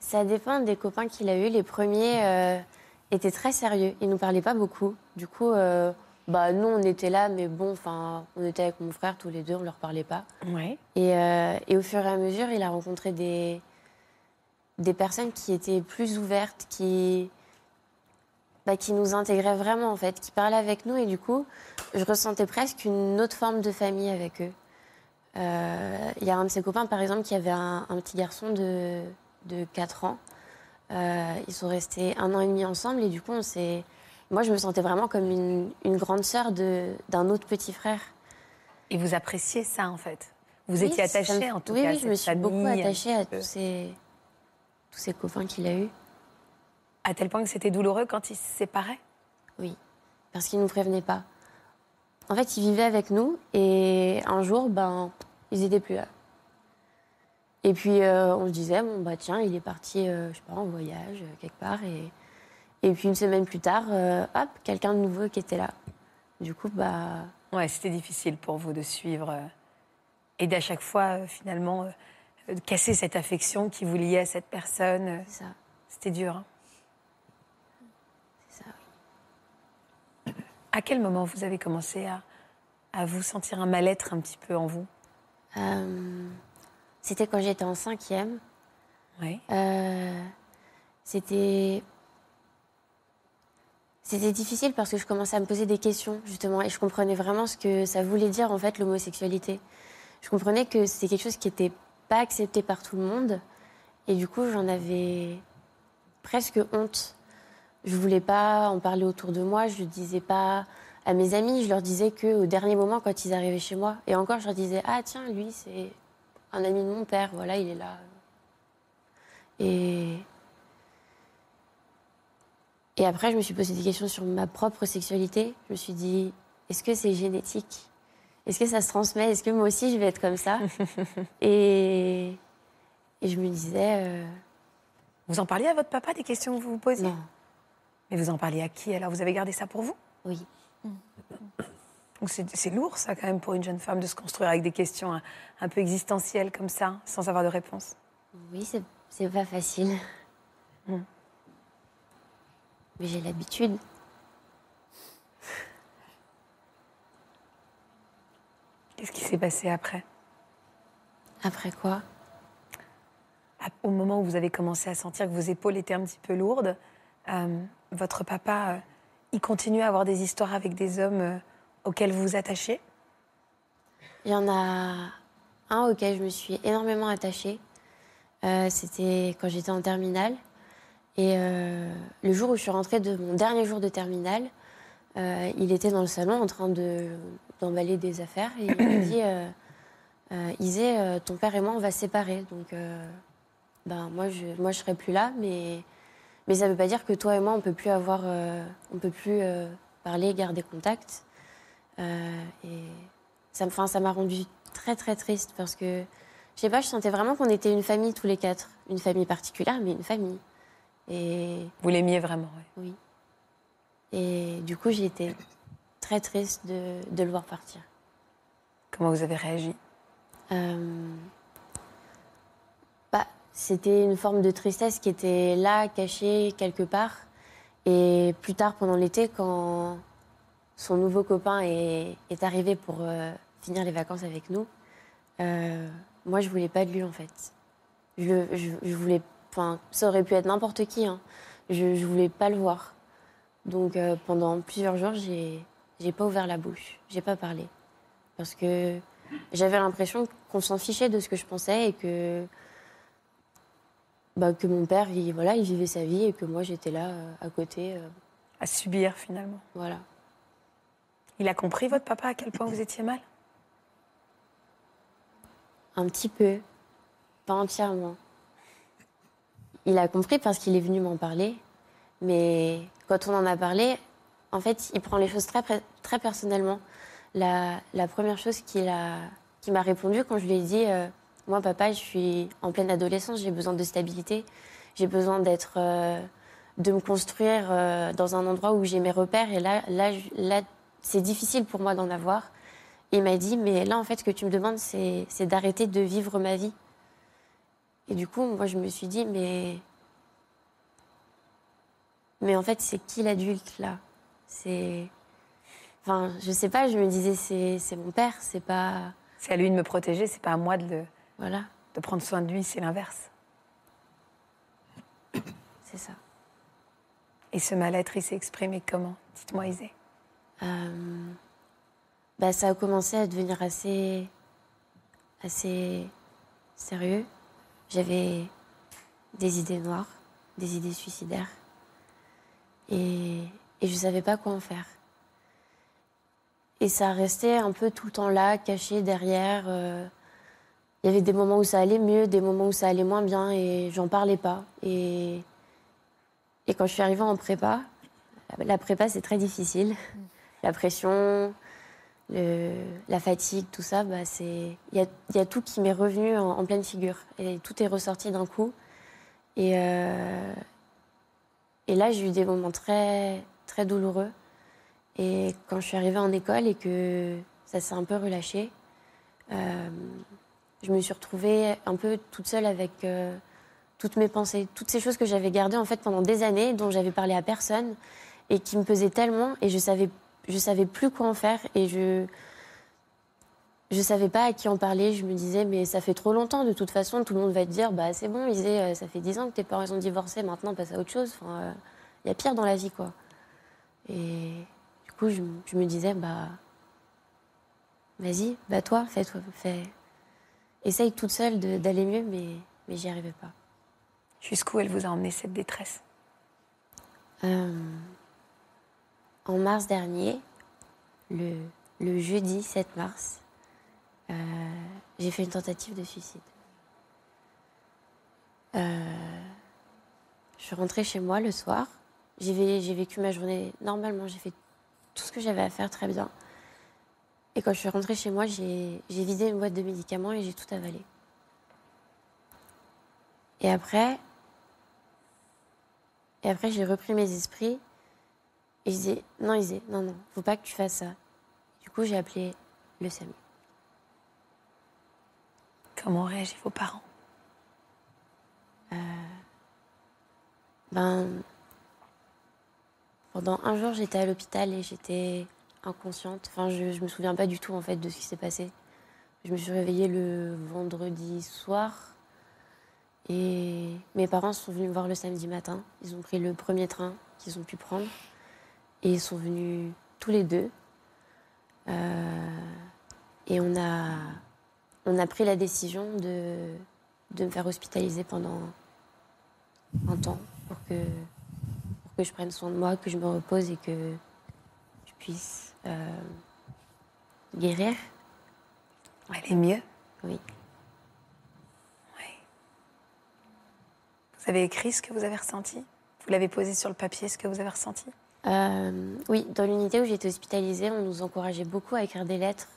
ça dépend des copains qu'il a eu. Les premiers étaient très sérieux. Ils nous parlaient pas beaucoup. Du coup, bah nous on était là, mais bon, enfin, on était avec mon frère tous les deux, on leur parlait pas. Et, euh, et au fur et à mesure, il a rencontré des des personnes qui étaient plus ouvertes, qui bah, qui nous intégraient vraiment en fait, qui parlaient avec nous et du coup, je ressentais presque une autre forme de famille avec eux. Euh, Il y a un de ses copains, par exemple, qui avait un, un petit garçon de, de 4 ans. Euh, ils sont restés un an et demi ensemble et du coup, on s'est... moi, je me sentais vraiment comme une, une grande sœur d'un autre petit frère. Et vous appréciez ça en fait? Vous Oui, étiez me- attachée en tout oui, cas Oui, je me suis beaucoup famille, attachée à tous ces, tous ces copains qu'il a eus. À tel point que c'était douloureux quand ils se séparaient? Oui, parce qu'il ne nous prévenait pas. En fait, ils vivaient avec nous et un jour, ben, ils n'étaient plus là. Et puis, euh, on se disait, bon, bah tiens, il est parti, euh, je sais pas, en voyage, euh, quelque part. Et, et puis, une semaine plus tard, euh, hop, quelqu'un de nouveau qui était là. Du coup, bah, Ouais, c'était difficile pour vous de suivre euh, et d'à chaque fois, euh, finalement, euh, de casser cette affection qui vous liait à cette personne. c'est ça. C'était dur. hein. C'est ça. À quel moment vous avez commencé à, à vous sentir un mal-être un petit peu en vous? C'était quand j'étais en cinquième. Oui. C'était c'était difficile parce que je commençais à me poser des questions justement et je comprenais vraiment ce que ça voulait dire en fait l'homosexualité. Je comprenais que c'était quelque chose qui n'était pas accepté par tout le monde et du coup j'en avais presque honte. Je voulais pas en parler autour de moi, je ne disais pas à mes amis, je leur disais que au dernier moment quand ils arrivaient chez moi et encore je leur disais ah tiens lui c'est un ami de mon père, voilà il est là. Et et après, je me suis posé des questions sur ma propre sexualité. Je me suis dit, est-ce que c'est génétique? Est-ce que ça se transmet? Est-ce que moi aussi, je vais être comme ça? Et... et je me disais, euh, Vous en parliez à votre papa des questions que vous vous posiez? Non, Mais vous en parliez à qui alors? Vous avez gardé ça pour vous? Oui. Donc c'est lourd ça quand même pour une jeune femme de se construire avec des questions un, un peu existentielles comme ça, sans avoir de réponse? Oui, c'est, pas facile. Mm. Mais j'ai l'habitude. Qu'est-ce qui s'est passé après? Après quoi? À- Au moment où vous avez commencé à sentir que vos épaules étaient un petit peu lourdes, euh, votre papa, euh, il continue à avoir des histoires avec des hommes euh, auxquels vous vous attachez? Il y en a un auquel je me suis énormément attachée. C'était quand j'étais en terminale. Et euh, le jour où je suis rentrée de mon dernier jour de terminale, euh, il était dans le salon en train de- d'emballer des affaires. Et il m'a dit euh, euh, Isée, ton père et moi, on va se séparer. Donc, ben, moi, je moi, je serai plus là. Mais, mais ça ne veut pas dire que toi et moi, on ne peut plus, avoir, on peut plus parler, garder contact. Et ça m'a rendu très très triste parce que je sais pas, je sentais vraiment qu'on était une famille tous les quatre, une famille particulière, mais une famille. Et Vous l'aimiez vraiment, ouais. oui. Et du coup, j'ai été très triste de, de le voir partir. Comment vous avez réagi? Euh, bah, c'était une forme de tristesse qui était là, cachée quelque part. Et plus tard, pendant l'été, quand son nouveau copain est, est arrivé pour euh, finir les vacances avec nous, euh, moi, je voulais pas de lui, en fait. Je, je, je voulais... Enfin, ça aurait pu être n'importe qui. hein. Je, je voulais pas le voir. Donc, euh, pendant plusieurs jours, j'ai j'ai pas ouvert la bouche. J'ai pas parlé. Parce que j'avais l'impression qu'on s'en fichait de ce que je pensais et que, bah, que mon père, il, voilà, il vivait sa vie et que moi, j'étais là euh, à côté. euh, À subir finalement. voilà. Il a compris, votre papa, à quel point vous étiez mal? Un petit peu, pas entièrement. Il a compris parce qu'il est venu m'en parler, mais quand on en a parlé, en fait, il prend les choses très, très personnellement. La, première chose qu'il a, qu'il m'a répondu quand je lui ai dit, euh, moi papa, je suis en pleine adolescence, j'ai besoin de stabilité, j'ai besoin d'être, euh, de me construire euh, dans un endroit où j'ai mes repères, et là, là, c'est difficile pour moi d'en avoir. Il m'a dit, mais là, en fait, ce que tu me demandes, c'est d'arrêter de vivre ma vie. Et du coup, moi, je me suis dit, mais. Mais en fait, c'est qui l'adulte, là? C'est. Enfin, je sais pas, je me disais, c'est c'est mon père, c'est pas. C'est à lui de me protéger, c'est pas à moi de, le- Voilà, de prendre soin de lui, c'est l'inverse. c'est ça. Et ce mal-être, il s'est exprimé comment? Dites-moi, Isée. Euh, bah, ça a commencé à devenir assez, assez sérieux. J'avais des idées noires, des idées suicidaires. Et, je ne savais pas quoi en faire. Et ça restait un peu tout le temps là, caché derrière. euh, il y avait des moments où ça allait mieux, des moments où ça allait moins bien et j'en parlais pas. Et quand je suis arrivée en prépa, la prépa c'est très difficile. La pression, la fatigue, tout ça, bah, c'est il y a, tout qui m'est revenu en, pleine figure et tout est ressorti d'un coup. Et, euh, et là j'ai eu des moments très très douloureux. Et quand je suis arrivée en école et que ça s'est un peu relâché, euh, je me suis retrouvée un peu toute seule avec euh, toutes mes pensées, toutes ces choses que j'avais gardées en fait pendant des années, dont j'avais parlé à personne et qui me pesaient tellement et je savais je savais plus quoi en faire et je je savais pas à qui en parler. Je me disais mais ça fait trop longtemps de toute façon, tout le monde va te dire bah c'est bon, Isée, euh, ça fait dix ans que tes parents ont divorcé, maintenant passe à autre chose. Enfin, il y a pire dans la vie quoi. Et du coup je, me- je me disais bah vas-y, bah toi, fais toi, fais essaye toute seule d'aller mieux, mais mais j'y arrivais pas. Jusqu'où elle vous a emmené cette détresse? Euh, en mars dernier, le, jeudi 7 mars, euh, j'ai fait une tentative de suicide. Euh, je suis rentrée chez moi le soir. J'ai vé- j'ai vécu ma journée normalement. J'ai fait tout ce que j'avais à faire très bien. Et quand je suis rentrée chez moi, j'ai j'ai vidé une boîte de médicaments et j'ai tout avalé. Et après, et après, j'ai repris mes esprits et je disais non, Isée, non, non, faut pas que tu fasses ça. Du coup, j'ai appelé le SAMU. Comment ont réagi vos parents? Ben, pendant un jour, j'étais à l'hôpital et j'étais inconsciente. Enfin, je, je me souviens pas du tout en fait de ce qui s'est passé. Je me suis réveillée le vendredi soir et mes parents sont venus me voir le samedi matin. Ils ont pris le premier train qu'ils ont pu prendre et ils sont venus tous les deux. Euh, et on a, on a pris la décision de, de me faire hospitaliser pendant un temps pour que, pour que je prenne soin de moi, que je me repose et que je puisse euh, guérir. Elle est mieux? Oui. Vous avez écrit ce que vous avez ressenti? Vous l'avez posé sur le papier, ce que vous avez ressenti? Oui, dans l'unité où j'étais hospitalisée, on nous encourageait beaucoup à écrire des lettres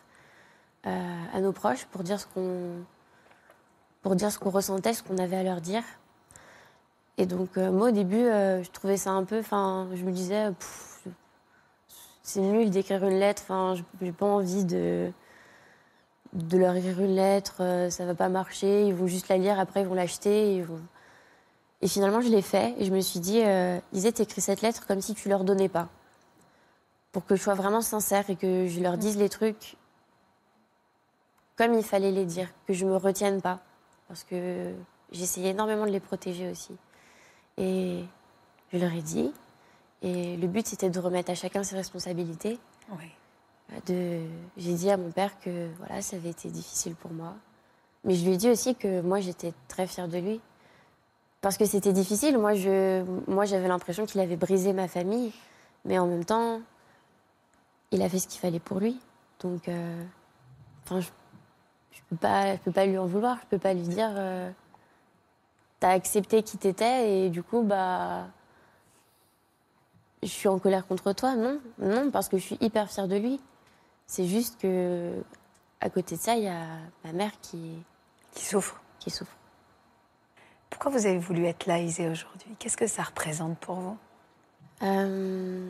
euh, à nos proches pour dire ce qu'on pour dire ce qu'on ressentait, ce qu'on avait à leur dire. Et donc euh, moi au début, euh, je trouvais ça un peu, enfin, je me disais, c'est nul d'écrire une lettre. Enfin, j'ai pas envie de de leur écrire une lettre, euh, ça va pas marcher. Ils vont juste la lire, après ils vont l'acheter. Et finalement, je l'ai fait et je me suis dit, euh, Isée, t'écris cette lettre comme si tu leur donnais pas. Pour que je sois vraiment sincère et que je leur dise les trucs comme il fallait les dire, que je me retienne pas. Parce que j'essayais énormément de les protéger aussi. Et je leur ai dit. Et le but, c'était de remettre à chacun ses responsabilités. Oui. De... J'ai dit à mon père que voilà, ça avait été difficile pour moi. Mais je lui ai dit aussi que moi, j'étais très fière de lui. Parce que c'était difficile. Moi, je... moi, j'avais l'impression qu'il avait brisé ma famille. Mais en même temps, il a fait ce qu'il fallait pour lui. Donc, euh, enfin, je je peux pas, je peux pas lui en vouloir. Je peux pas lui dire, euh, t'as accepté qui t'étais et du coup, bah, je suis en colère contre toi. Non, non, parce que je suis hyper fière de lui. C'est juste que, à côté de ça, il y a ma mère qui, Qui souffre. qui souffre. Pourquoi vous avez voulu être là, Isée, aujourd'hui? Qu'est-ce que ça représente pour vous? Euh,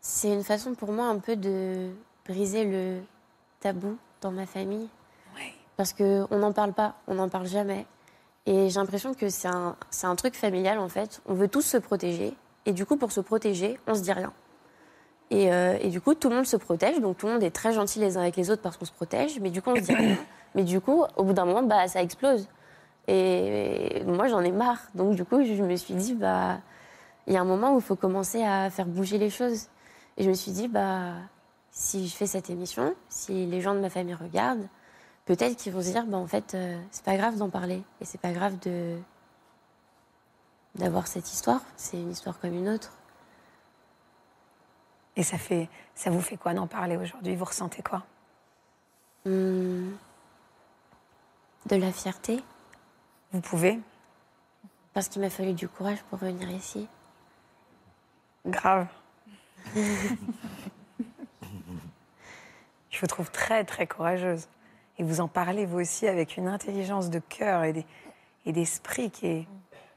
C'est une façon pour moi un peu de briser le tabou dans ma famille. Oui. Parce qu'on n'en parle pas, on n'en parle jamais. Et j'ai l'impression que c'est un, c'est un truc familial en fait. On veut tous se protéger. Et du coup, pour se protéger, on se dit rien. Et, euh, et du coup, tout le monde se protège. Donc tout le monde est très gentil les uns avec les autres parce qu'on se protège. Mais du coup, on se dit rien. Mais du coup, au bout d'un moment, bah, ça explose. Et moi, j'en ai marre. Donc du coup, je me suis dit, bah, il y a un moment où il faut commencer à faire bouger les choses. Et je me suis dit, bah, si je fais cette émission, si les gens de ma famille regardent, peut-être qu'ils vont se dire, bah, en fait, euh, c'est pas grave d'en parler. Et c'est pas grave de d'avoir cette histoire. C'est une histoire comme une autre. Et ça, fait, ça vous fait quoi d'en parler aujourd'hui? Vous ressentez quoi? Hmm. De la fierté, Vous pouvez parce qu'il m'a fallu du courage pour venir ici. Grave. Je vous trouve très, très courageuse. Et vous en parlez, vous aussi, avec une intelligence de cœur et des- et d'esprit qui est,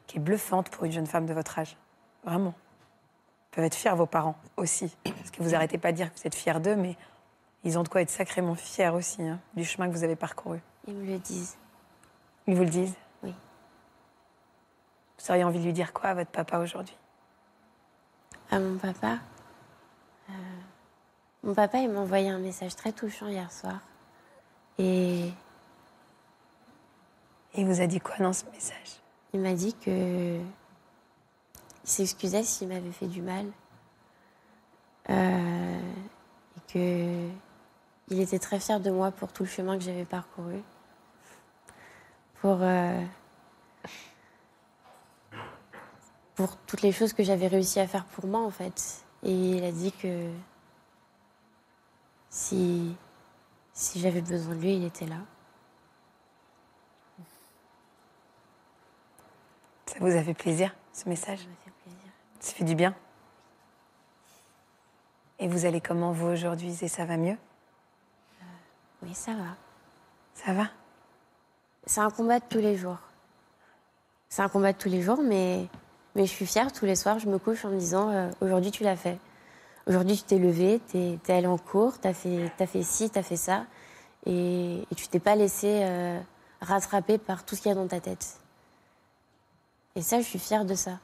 qui est bluffante pour une jeune femme de votre âge. Vraiment. Ils peuvent être fiers, vos parents, aussi. Parce que vous n'arrêtez pas de dire que vous êtes fiers d'eux, mais ils ont de quoi être sacrément fiers aussi hein, du chemin que vous avez parcouru. Ils me le disent. Ils vous le disent Oui. Vous auriez envie de lui dire quoi à votre papa aujourd'hui? À mon papa? euh, mon papa, il m'a envoyé un message très touchant hier soir. Et Et il vous a dit quoi dans ce message? il m'a dit que. Il s'excusait s'il m'avait fait du mal. Euh, et que. Il était très fier de moi pour tout le chemin que j'avais parcouru. Pour. euh, pour toutes les choses que j'avais réussi à faire pour moi, en fait. Et il a dit que. Si. Si j'avais besoin de lui, il était là. Ça vous a fait plaisir, ce message? Ça m'a fait plaisir. Ça fait du bien? Et vous allez comment, vous, aujourd'hui? Et ça va mieux? Oui, ça va. Ça va? C'est un combat de tous les jours. C'est un combat de tous les jours, mais, mais je suis fière tous les soirs. Je me couche en me disant euh, aujourd'hui tu l'as fait. Aujourd'hui tu t'es levé, t'es es allé en cours, fait, as fait ci, t'as fait ça, et, et tu t'es pas laissé euh, rattraper par tout ce qu'il y a dans ta tête. Et ça, je suis fière de ça.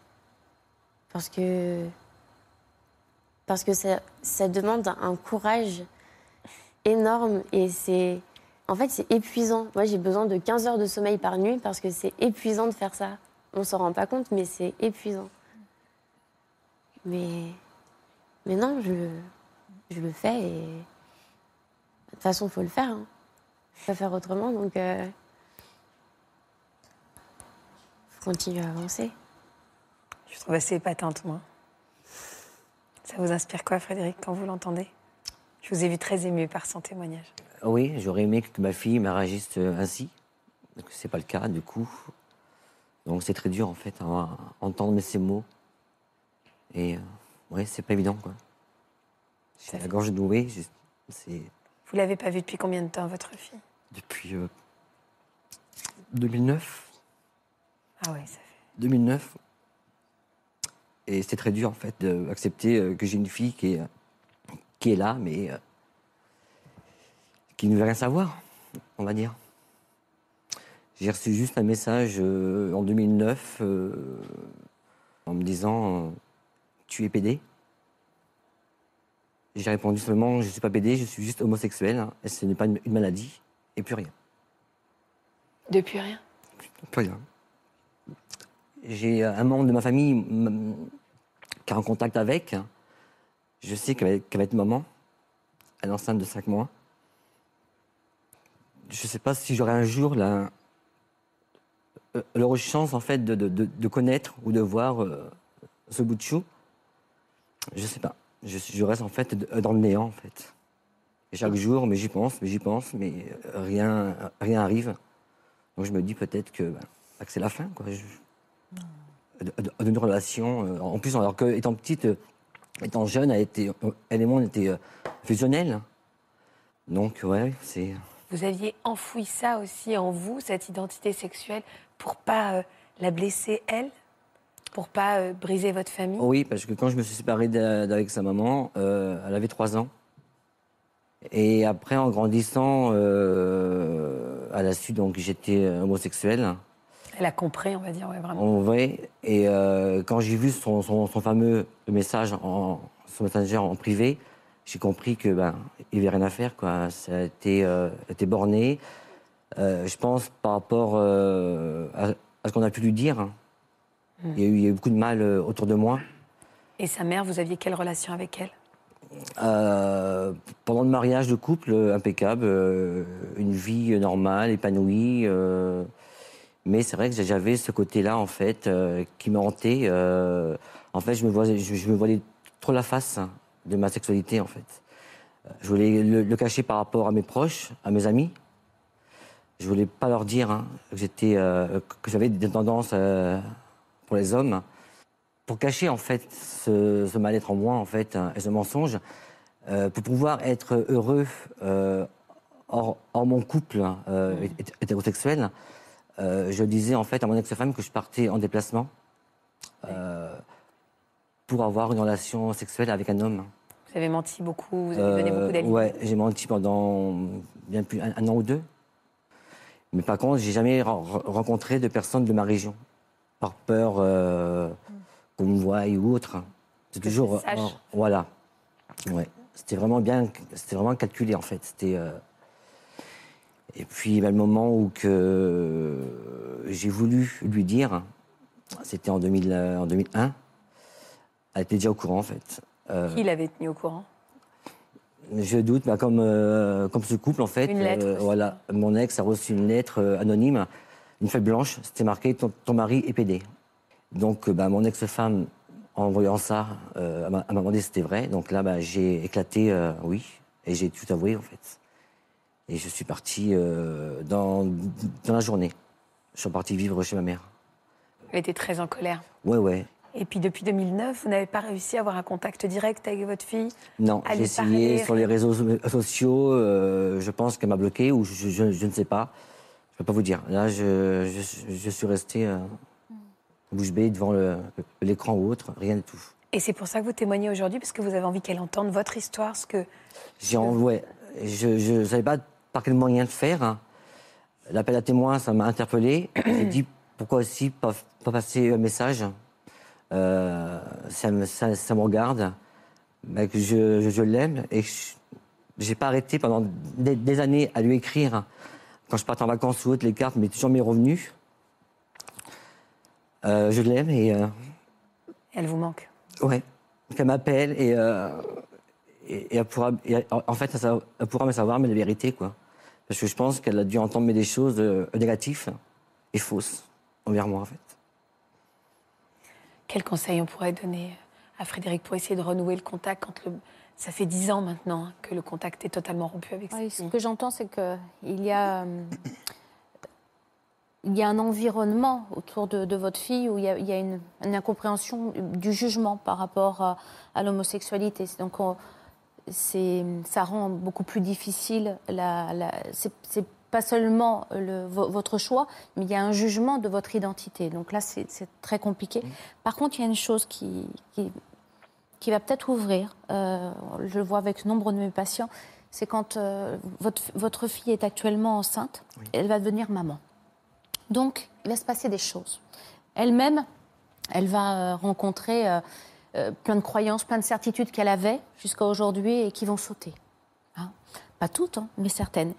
Parce que, parce que ça, ça demande un courage énorme et c'est. En fait, c'est épuisant. Moi, j'ai besoin de 15 heures de sommeil par nuit parce que c'est épuisant de faire ça. On s'en rend pas compte, mais c'est épuisant. Mais, non, je, le- fais et. De toute façon, faut le faire. Hein. Faut faire autrement, donc. Euh... faut continuer à avancer. Je trouve assez épatante, moi. Ça vous inspire quoi, Frédéric, quand vous l'entendez? Je vous ai vu très ému par son témoignage. Oui, j'aurais aimé que ma fille me réagisse euh, ainsi. Donc, C'est pas le cas, du coup. Donc c'est très dur, en fait, à à entendre ces mots. Et euh, ouais, c'est pas évident, quoi. C'est la gorge nouée. j'ai- C'est Vous l'avez pas vu depuis combien de temps, votre fille? Depuis euh, 2009. Ah oui, ça fait. 2009. Et c'est très dur, en fait, d'accepter euh, que j'ai une fille qui est, qui est là, mais euh, qui ne veut rien savoir, on va dire. J'ai reçu juste un message euh, en 2009 euh, en me disant euh, Tu es PD J'ai répondu seulement Je ne suis pas PD, je suis juste homosexuel, hein, et ce n'est pas une, une maladie, et plus rien. Depuis rien? Plus rien. J'ai un membre de ma famille qui est en contact avec. Je sais qu'elle va, qu'elle va être maman. Elle est enceinte de 5 mois. Je ne sais pas si j'aurai un jour la, euh, chance en fait de, connaître ou de voir euh, ce bout de chou. Je sais pas. Je, reste en fait dans le néant en fait. Chaque jour, mais j'y pense, mais j'y pense, mais euh, rien, rien arrive. Donc je me dis peut-être que, ben, c'est la fin, quoi. De- relation. en plus, alors que étant petite, étant jeune, elle, était, elle et moi, on était fusionnels. Donc, ouais, c'est. Vous aviez enfoui ça aussi en vous, cette identité sexuelle, pour pas euh, la blesser, elle? Pour pas euh, briser votre famille? Oui, parce que quand je me suis séparé d'a- d'avec sa maman, euh, elle avait 3 ans. Et après, en grandissant, euh, elle a su donc j'étais homosexuel. Elle a compris, on va dire, ouais, vraiment. En vrai. Et quand j'ai vu son, son- son fameux message en, son messenger en privé, j'ai compris que ben il n'y avait rien à faire quoi. Ça a été, euh, été borné. Euh, je pense par rapport euh, à, à ce qu'on a pu lui dire. Il, y a eu, il y a eu beaucoup de mal euh, autour de moi. Et sa mère, vous aviez quelle relation avec elle? Pendant le mariage de couple, impeccable, une vie normale, épanouie. mais c'est vrai que j'avais ce côté-là, en fait, qui me hantait. en fait, je me, voyais, je, je me voyais trop la face de ma sexualité, en fait. Je voulais le, le cacher par rapport à mes proches, à mes amis. Je voulais pas leur dire hein, que j'étais, euh, que j'avais des tendances euh, pour les hommes. Pour cacher en fait ce, ce mal-être en moi en fait hein, et ce mensonge, euh, pour pouvoir être heureux hors, hors mon couple hein, hét- hétérosexuel, je disais en fait à mon ex-femme que je partais en déplacement pour avoir une relation sexuelle avec un homme. Vous avez menti beaucoup, vous avez donné Euh, beaucoup d'alibis. Ouais, j'ai menti pendant bien plus un, un an ou deux. Mais par contre, j'ai jamais re- re- rencontré de personnes de ma région, par peur euh, qu'on me voie ou autre. C'est toujours euh, voilà. Ouais, c'était vraiment bien, c'était vraiment calculé en fait. C'était euh, et puis bah, le moment où que j'ai voulu lui dire, c'était en 2000, en 2001. Elle était déjà au courant en fait. Euh, Qui l'avait tenu au courant? Je doute, bah, comme, euh, comme ce couple, en fait. Une lettre aussi. voilà, mon ex a reçu une lettre euh, anonyme, une feuille blanche, c'était marqué ton, ton mari est pédé. Donc, euh, bah, mon ex-femme, en voyant ça, euh, m'a demandé si c'était vrai. Donc là, bah, j'ai éclaté, euh, oui, et j'ai tout avoué, en fait. Et je suis parti euh, dans, dans la journée. Je suis parti vivre chez ma mère. Elle était très en colère. Ouais, ouais. Et puis depuis 2009, vous n'avez pas réussi à avoir un contact direct avec votre fille? Non, j'ai essayé parler, sur les réseaux so- sociaux. euh, je pense qu'elle m'a bloqué ou je, je- je ne sais pas. Je ne peux pas vous dire. Là, je, suis resté euh, bouche bée devant le- l'écran ou autre, rien du tout. Et c'est pour ça que vous témoignez aujourd'hui, parce que vous avez envie qu'elle entende votre histoire, ce que... J'ai en- ouais, je ne savais pas par quel moyen de faire. hein. L'appel à témoins, ça m'a interpellé. J'ai dit pourquoi aussi pas, pas passer un message? Euh, ça, me, ça, ça me regarde, bah, que je, je, je l'aime et je j'ai pas arrêté pendant des, des années à lui écrire quand je partais en vacances ou autre les cartes, mais toujours mes revenus. Euh, je l'aime et euh, Elle vous manque. Ouais, qu'elle m'appelle et, et, et elle pourra, et en fait, elle, elle pourra me savoir, mais la vérité, quoi. Parce que je pense qu'elle a dû entendre des choses négatives et fausses envers moi, en fait. Quel conseil on pourrait donner à Frédéric pour essayer de renouer le contact quand le... Ça fait dix ans maintenant que le contact est totalement rompu avec Oui, ce que j'entends, c'est qu'il y a, euh, il y a un environnement autour de, de votre fille où il y a, il y a une, une incompréhension du jugement par rapport à, à l'homosexualité. Donc, on- ça rend beaucoup plus difficile. La, la- c'est, c'est pas seulement le- vo- votre choix, mais il y a un jugement de votre identité. Donc là, c'est, très compliqué. Par contre, il y a une chose qui, qui, qui va peut-être ouvrir, euh, je le vois avec nombre de mes patients, c'est quand euh, votre, votre fille est actuellement enceinte, elle va devenir maman. Donc, il va se passer des choses. Elle-même, elle va euh, rencontrer euh, euh, plein de croyances, plein de certitudes qu'elle avait jusqu'à aujourd'hui et qui vont sauter. Hein. Pas toutes, hein, mais certaines.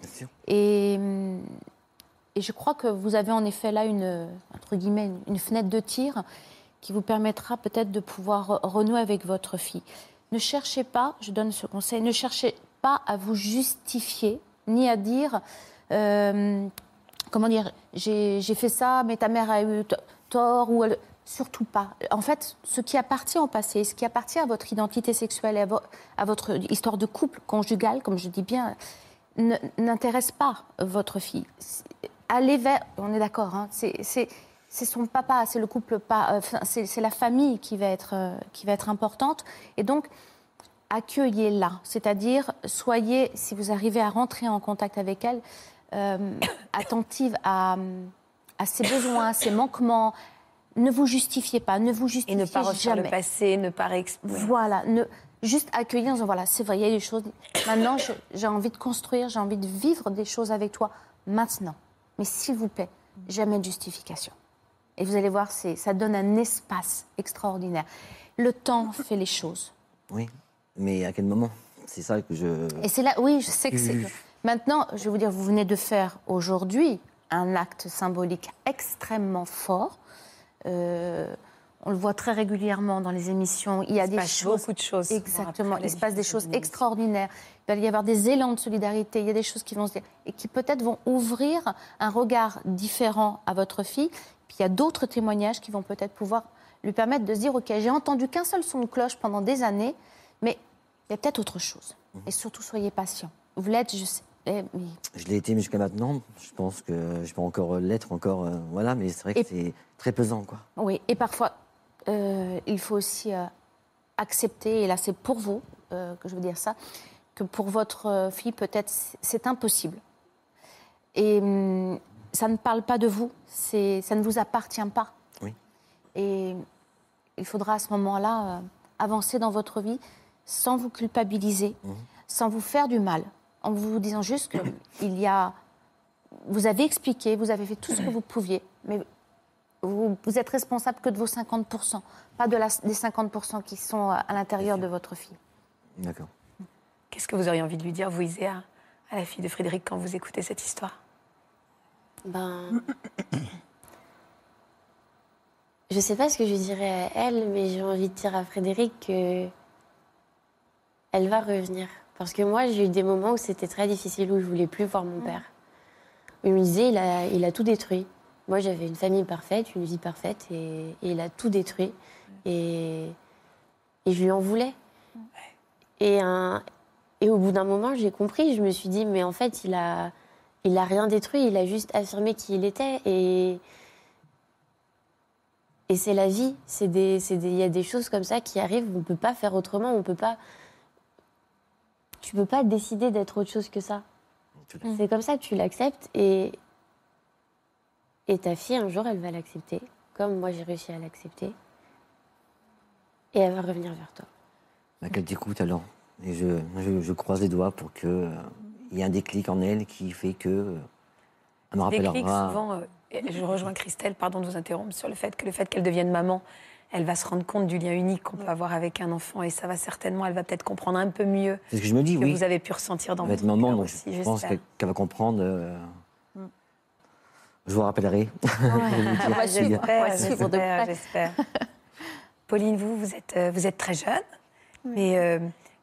Et, hum, et je crois que vous avez en effet là une, entre guillemets, une, fenêtre de tir qui vous permettra peut-être de pouvoir re- renouer avec votre fille. Ne cherchez pas, je donne ce conseil, ne cherchez pas à vous justifier, ni à dire, euh, comment dire, j'ai fait ça, mais ta mère a eu tort, ou elle- surtout pas. En fait, ce qui appartient au passé, ce qui appartient à votre identité sexuelle et à, vo- à votre histoire de couple conjugal, comme je dis bien, n'intéresse pas votre fille. Allez vers, on est d'accord, hein, c'est- son papa, c'est le couple, euh, c'est la famille qui va être euh, qui va être importante, et donc accueillez-la, c'est-à-dire soyez, si vous arrivez à rentrer en contact avec elle, euh, attentive à, à ses besoins, à ses manquements. Ne vous justifiez pas, ne vous Et justifiez ne pas refaire jamais. le passé, ne pas réexplorer. Voilà, ne, juste accueillir en disant voilà, c'est vrai, il y a des choses. Maintenant, j'ai envie de construire, j'ai envie de vivre des choses avec toi maintenant. Mais s'il vous plaît, jamais de justification. Et vous allez voir, ça donne un espace extraordinaire. Le temps fait les choses. Oui, mais à quel moment? C'est ça que je. Et c'est là, oui, je sais que c'est. Maintenant, je vais vous dire, vous venez de faire aujourd'hui un acte symbolique extrêmement fort. Euh, on le voit très régulièrement dans les émissions. Il y a Il se des passe choses. beaucoup de choses. Exactement. Il se passe des choses extraordinaires. Il va y avoir des élans de solidarité. Il y a des choses qui vont se dire et qui peut-être vont ouvrir un regard différent à votre fille. Puis il y a d'autres témoignages qui vont peut-être pouvoir lui permettre de se dire ok, j'ai entendu qu'un seul son de cloche pendant des années, mais il y a peut-être autre chose. Et surtout, soyez patient. Vous l'êtes, je sais. Eh, mais Je l'ai été jusqu'à maintenant. Je pense que je peux encore l'être, encore. euh, voilà, mais c'est vrai que Et- c'est très pesant, quoi. Oui, et parfois, euh, il faut aussi euh, accepter, et là c'est pour vous que je veux dire ça, que pour votre fille, peut-être, c'est- impossible. Et hum, ça ne parle pas de vous, ça ne vous appartient pas. Oui. Et il faudra à ce moment-là avancer dans votre vie sans vous culpabiliser, sans vous faire du mal, en vous disant juste que il y a... Vous avez expliqué, vous avez fait tout ce que vous pouviez, mais vous, vous êtes responsable que de vos 50%, pas de la- des 50% qui sont à l'intérieur de votre fille. D'accord. Qu'est-ce que vous auriez envie de lui dire, vous, Iséa, à la fille de Frédéric, quand vous écoutez cette histoire? Ben. Je sais pas ce que je dirais à elle, mais j'ai envie de dire à Frédéric que. Elle va revenir. Parce que moi, j'ai eu des moments où c'était très difficile, où je voulais plus voir mon père. Où il me disait, il a, il a tout détruit. Moi, j'avais une famille parfaite, une vie parfaite, et, et il a tout détruit. Et, et je lui en voulais. Et, un, et au bout d'un moment, j'ai compris. Je me suis dit, mais en fait, il a, il a rien détruit. Il a juste affirmé qui il était. Et, et c'est la vie. Il y a des choses comme ça qui arrivent. On peut pas faire autrement. On peut pas. Tu peux pas décider d'être autre chose que ça. C'est comme ça, tu l'acceptes et et ta fille un jour elle va l'accepter, comme moi j'ai réussi à l'accepter, et elle va revenir vers toi. Bah, Qu'elle t'écoute alors. Et je, je, je croise les doigts pour que euh, il y ait un déclic en elle qui fait que euh, elle me Déclic, souvent, euh, et je rejoins Christelle, pardon de vous interrompre, sur le fait que le fait qu'elle devienne maman, elle va se rendre compte du lien unique qu'on peut avoir avec un enfant et ça va certainement, elle va peut-être comprendre un peu mieux C'est ce que je me dis, que oui. vous avez pu ressentir dans votre maman, cœur donc aussi, je pense j'espère. qu'elle va comprendre. euh, Je vous rappellerai. Ah, J'espère, j'espère. Pauline, vous, vous êtes, euh, vous êtes très jeune, mais euh,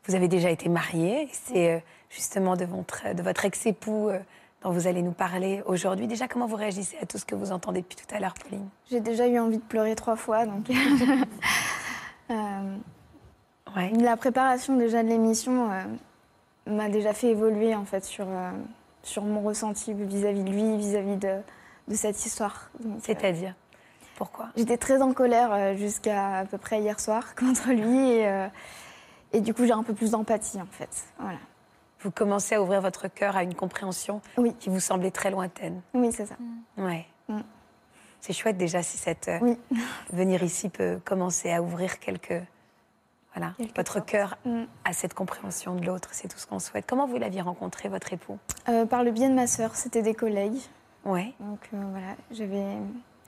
vous avez déjà été mariée. et C'est euh, justement de votre, de votre ex-époux euh, dont vous allez nous parler aujourd'hui. Déjà, comment vous réagissez à tout ce que vous entendez depuis tout à l'heure, Pauline? J'ai déjà eu envie de pleurer trois fois, donc. Euh, Ouais. la préparation déjà de l'émission euh, m'a déjà fait évoluer en fait sur, euh, sur mon ressenti vis-à-vis de lui, vis-à-vis de, de cette histoire. C'est-à-dire? Pourquoi? J'étais très en colère jusqu'à à peu près hier soir contre lui et, et du coup j'ai un peu plus d'empathie en fait. Voilà. Vous commencez à ouvrir votre cœur à une compréhension Oui. qui vous semblait très lointaine. Oui, c'est ça. Ouais. Mm. C'est chouette déjà si cette euh, Oui. venir ici peut commencer à ouvrir quelques voilà votre cœur Mm. à cette compréhension de l'autre. C'est tout ce qu'on souhaite. Comment vous l'aviez rencontré votre époux? Euh, par le biais de ma sœur, c'était des collègues. Ouais. Donc euh, voilà, j'avais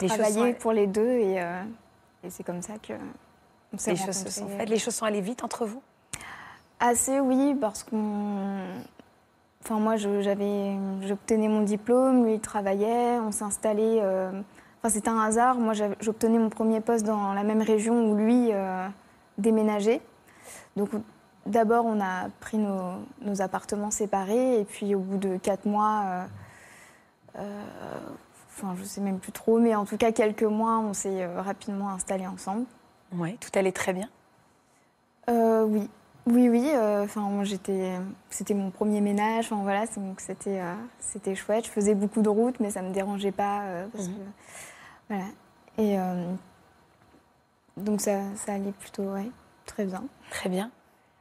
travaillé pour les deux et, euh, et c'est comme ça que on s'est Les choses se sont faites. Les choses sont allées vite entre vous? Assez oui, parce qu'on. Enfin moi, j'avais, j'obtenais mon diplôme, lui il travaillait, on s'est installé. euh, Enfin c'était un hasard. Moi, j'obtenais mon premier poste dans la même région où lui euh, déménageait. Donc d'abord, on a pris nos, nos appartements séparés et puis au bout de quatre mois. euh, Enfin, je sais même plus trop, mais en tout cas, quelques mois, on s'est rapidement installés ensemble. Oui, tout allait très bien. Euh, oui, oui, oui. euh, Enfin, j'étais, c'était mon premier ménage. Enfin, voilà, donc c'était, euh, c'était chouette. Je faisais beaucoup de routes, mais ça me dérangeait pas euh, parce Mhm. que, voilà. Et donc ça, ça allait plutôt, ouais, très bien. Très bien.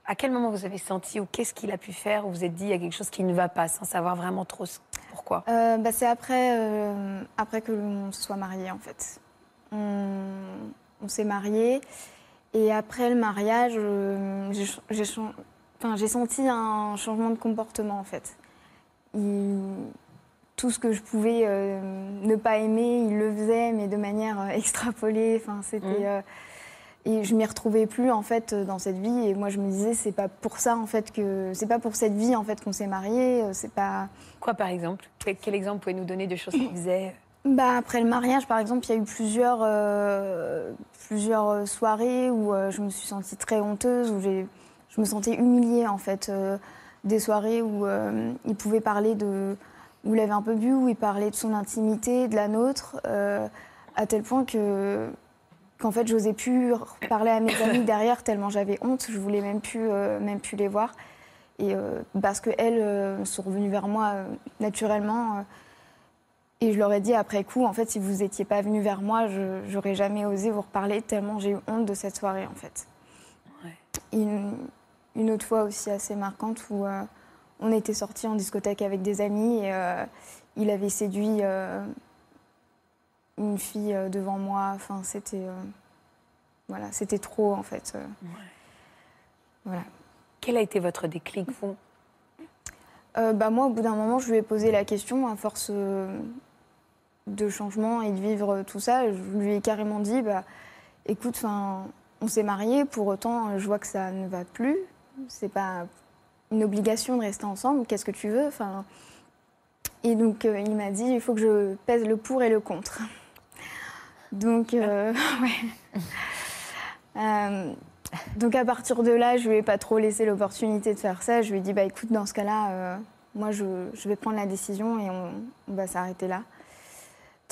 À quel moment vous avez senti ou qu'est-ce qu'il a pu faire ou vous êtes dit il y a quelque chose qui ne va pas sans savoir vraiment trop pourquoi? Bah, c'est après, après que l'on se soit mariés, en fait. On, on s'est mariés. Et après le mariage, euh, j'ai, enfin, senti un changement de comportement, en fait. Il- tout ce que je pouvais euh, ne pas aimer, il le faisait, mais de manière euh, extrapolée. Enfin, c'était... Euh, et je m'y retrouvais plus en fait dans cette vie et moi je me disais c'est pas pour ça en fait que c'est pas pour cette vie en fait qu'on s'est mariés euh, c'est pas Quoi par exemple? Quel exemple pouvez-vous nous donner de choses qu'il faisait? Bah, après le mariage, par exemple, il y a eu plusieurs, euh, plusieurs soirées où euh, je me suis sentie très honteuse, où je me sentais humiliée, en fait. euh, des soirées où euh, il pouvait parler de... où il avait un peu bu, où il parlait de son intimité, de la nôtre, euh, à tel point que qu'en fait, j'osais plus parler à mes amis derrière tellement j'avais honte, je voulais même plus, euh, même plus les voir. Et euh, parce qu'elles euh, sont revenues vers moi euh, naturellement. Et je leur ai dit après coup, en fait, si vous n'étiez pas venu vers moi, je j'aurais jamais osé vous reparler tellement j'ai eu honte de cette soirée, en fait. Ouais. Une, une autre fois aussi assez marquante où euh, on était sortis en discothèque avec des amis et euh, il avait séduit euh, une fille devant moi. Enfin, c'était voilà, c'était trop en fait. Voilà. Quel a été votre déclic, vous? Bah, moi, au bout d'un moment, je lui ai posé la question à force de changement et de vivre tout ça. Je lui ai carrément dit, bah, écoute, 'fin, on s'est mariés, pour autant, euh, je vois que ça ne va plus. C'est pas une obligation de rester ensemble. Qu'est-ce que tu veux Enfin, Et donc, euh, il m'a dit, il faut que je pèse le pour et le contre. Donc, euh, ouais. Euh, donc à partir de là, je lui ai pas trop laissé l'opportunité de faire ça. Je lui ai dit, bah écoute, dans ce cas-là, euh, moi je, je vais prendre la décision et on, on va s'arrêter là.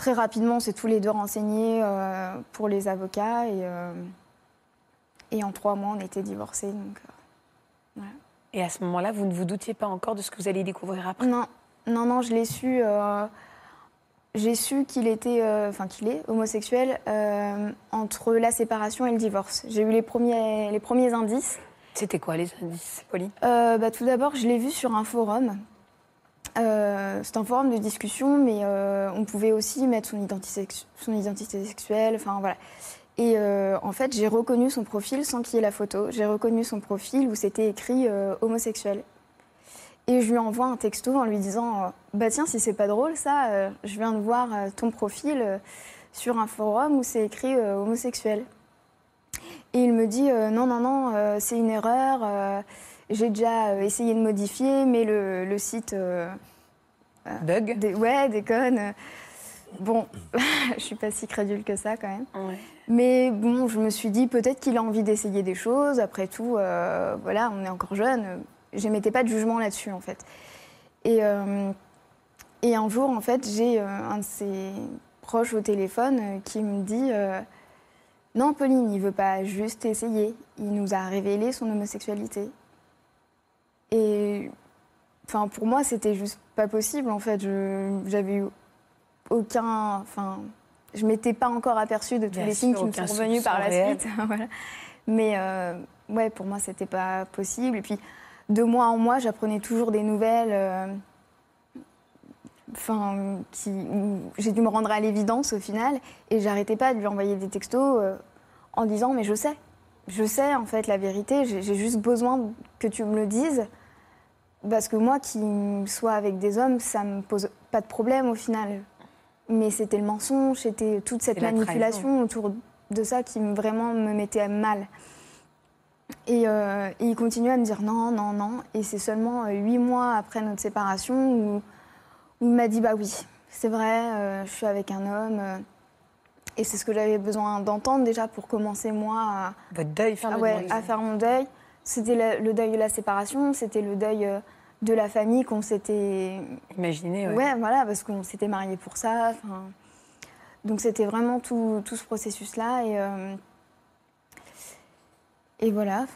Très rapidement, on s'est tous les deux renseignés euh, pour les avocats et, euh, et en trois mois, on était divorcés. Donc, euh, Et à ce moment-là, vous ne vous doutiez pas encore de ce que vous allez découvrir après? Non, non, non, je l'ai su. j'ai su qu'il était, enfin qu'il est homosexuel entre la séparation et le divorce. J'ai eu les premiers, les premiers indices. C'était quoi les indices, Pauline? Bah, tout d'abord, je l'ai vu sur un forum. Euh, c'est un forum de discussion, mais euh, on pouvait aussi mettre son identité, sexuelle. Enfin voilà. Et euh, en fait, j'ai reconnu son profil sans qu'il y ait la photo. J'ai reconnu son profil où c'était écrit homosexuel. Et je lui envoie un texto en lui disant Bah tiens, si c'est pas drôle ça, je viens de voir ton profil sur un forum où c'est écrit homosexuel. Et il me dit Non, non, non, c'est une erreur. Euh, J'ai déjà euh, essayé de modifier, mais le, le site. euh, Bug dé- ouais, déconne. euh. Bon, je suis pas si crédule que ça quand même. Ouais. Mais bon, je me suis dit peut-être qu'il a envie d'essayer des choses. Après tout, euh, voilà, on est encore jeune. J'émettais pas de jugement là-dessus en fait. Et, euh, et un jour, en fait, j'ai euh, un de ses proches au téléphone euh, qui me dit euh, Non, Pauline, il veut pas juste essayer. Il nous a révélé son homosexualité. Et enfin, pour moi, c'était juste pas possible en fait. Je- J'avais eu aucun. Enfin, je m'étais pas encore aperçue de tous Bien les signes qui me sont revenus par la réel. suite. Voilà. Mais euh, ouais, pour moi, c'était pas possible. Et puis, de mois en mois, j'apprenais toujours des nouvelles. euh, Enfin, qui, j'ai dû me rendre à l'évidence au final, et j'arrêtais pas de lui envoyer des textos euh, en disant mais je sais, je sais en fait la vérité, j'ai juste besoin que tu me le dises, parce que moi qui sois avec des hommes, ça me pose pas de problème au final. Mais c'était le mensonge, c'était toute cette manipulation autour de ça qui me- vraiment me mettait mal. Et, euh, et il continue à me dire non, non, non. Et c'est seulement euh, huit mois après notre séparation où, où il m'a dit bah oui, c'est vrai, euh, je suis avec un homme. euh, et c'est ce que j'avais besoin d'entendre déjà pour commencer moi à, Votre deuil, ah finalement. ouais, à faire mon deuil. C'était le, le deuil de la séparation, c'était le deuil euh, de la famille qu'on s'était Imaginez, ouais. Ouais, voilà, parce qu'on s'était mariés pour ça. Donc c'était vraiment tout, tout ce processus-là. Et, euh, et voilà.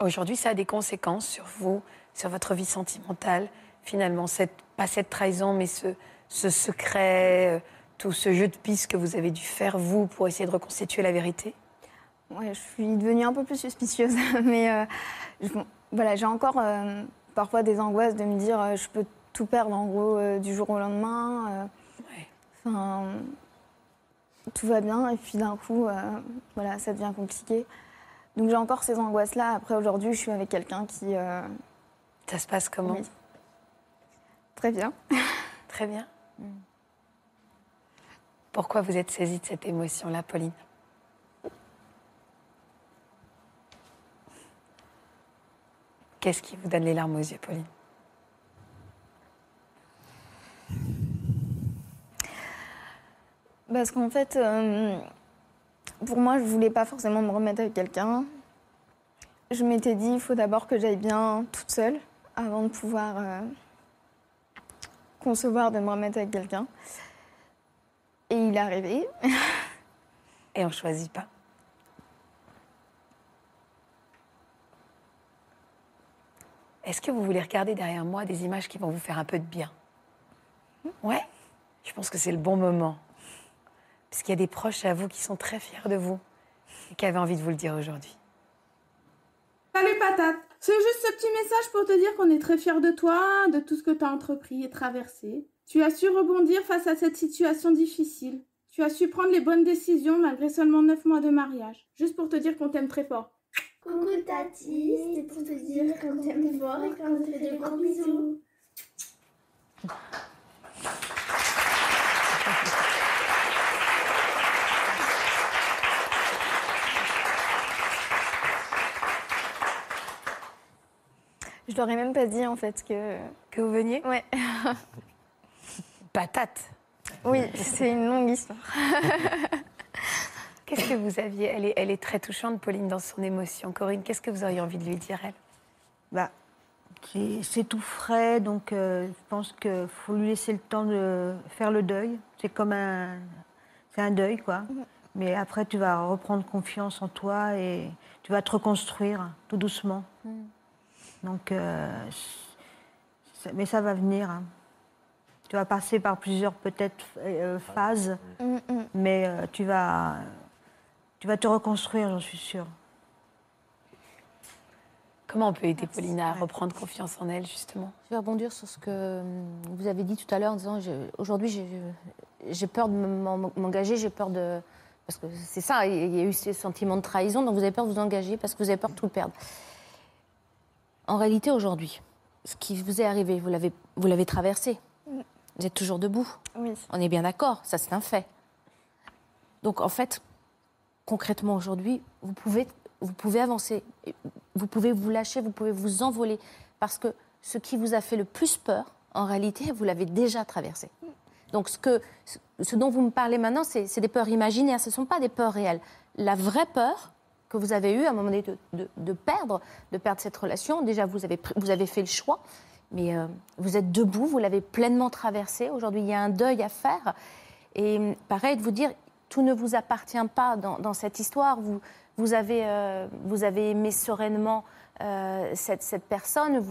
Aujourd'hui, ça a des conséquences sur vous, sur votre vie sentimentale. Finalement, cette, pas cette trahison, mais ce, ce secret, euh, tout ce jeu de piste que vous avez dû faire, vous, pour essayer de reconstituer la vérité? Ouais, je suis devenue un peu plus suspicieuse. Mais euh, je- bon, voilà, j'ai encore euh, parfois des angoisses de me dire euh, je peux tout perdre en gros du jour au lendemain. Ouais. Tout va bien et puis d'un coup, voilà, ça devient compliqué. Donc j'ai encore ces angoisses-là. Après, aujourd'hui, je suis avec quelqu'un qui. Ça se passe comment? oui. Très bien. Très bien. Pourquoi vous êtes saisie de cette émotion-là, Pauline? Qu'est-ce qui vous donne les larmes aux yeux, Pauline Parce qu'en fait, euh, pour moi, je voulais pas forcément me remettre avec quelqu'un. Je m'étais dit, il faut d'abord que j'aille bien toute seule avant de pouvoir euh, concevoir de me remettre avec quelqu'un. Et il est arrivé. Et on ne choisit pas. Est-ce que vous voulez regarder derrière moi des images qui vont vous faire un peu de bien Ouais Je pense que c'est le bon moment. Parce qu'il y a des proches à vous qui sont très fiers de vous et qui avaient envie de vous le dire aujourd'hui. Salut patate C'est juste ce petit message pour te dire qu'on est très fiers de toi, de tout ce que tu as entrepris et traversé. Tu as su rebondir face à cette situation difficile. Tu as su prendre les bonnes décisions malgré seulement 9 mois de mariage. Juste pour te dire qu'on t'aime très fort. Coucou Tati, c'est pour te dire qu'on t'aime fort et qu'on te fait des gros bisous. Je leur ai même pas dit en fait que. Que vous veniez Ouais. Patate Oui, c'est une longue histoire. Qu'est-ce que vous aviez elle est, elle est très touchante, Pauline, dans son émotion. Corinne, qu'est-ce que vous auriez envie de lui dire, elle? Bah, c'est c'est tout frais, donc euh, je pense qu'il faut lui laisser le temps de faire le deuil. C'est comme un, c'est un deuil, quoi. Mais après, tu vas reprendre confiance en toi et tu vas te reconstruire tout doucement. Donc, euh, mais ça va venir. hein. Tu vas passer par plusieurs peut-être euh, phases, Mm, mm. mais euh, tu vas, tu vas te reconstruire, j'en suis sûre. Comment on peut aider Pauline à reprendre confiance en elle, justement? Je vais rebondir sur ce que vous avez dit tout à l'heure en disant aujourd'hui j'ai- peur de m'en- m'engager, j'ai peur de. Parce que c'est ça, il y a eu ces sentiments de trahison, donc vous avez peur de vous engager parce que vous avez peur de tout perdre. En réalité, aujourd'hui, ce qui vous est arrivé, vous l'avez vous l'avez traversé. Vous êtes toujours debout. Oui. On est bien d'accord, ça c'est un fait. Donc en fait, concrètement aujourd'hui, vous pouvez, vous pouvez avancer, vous pouvez vous lâcher, vous pouvez vous envoler, parce que ce qui vous a fait le plus peur, en réalité, vous l'avez déjà traversé. Donc ce, que, ce dont vous me parlez maintenant, c'est des peurs imaginaires, ce ne sont pas des peurs réelles. La vraie peur que vous avez eue à un moment donné de, de- perdre, de perdre cette relation, déjà vous avez, vous avez fait le choix, mais euh, vous êtes debout, vous l'avez pleinement traversé. Aujourd'hui, il y a un deuil à faire. Et pareil, de vous dire, tout ne vous appartient pas dans, cette histoire. Vous, vous, avez, euh, vous avez aimé sereinement euh, cette, personne.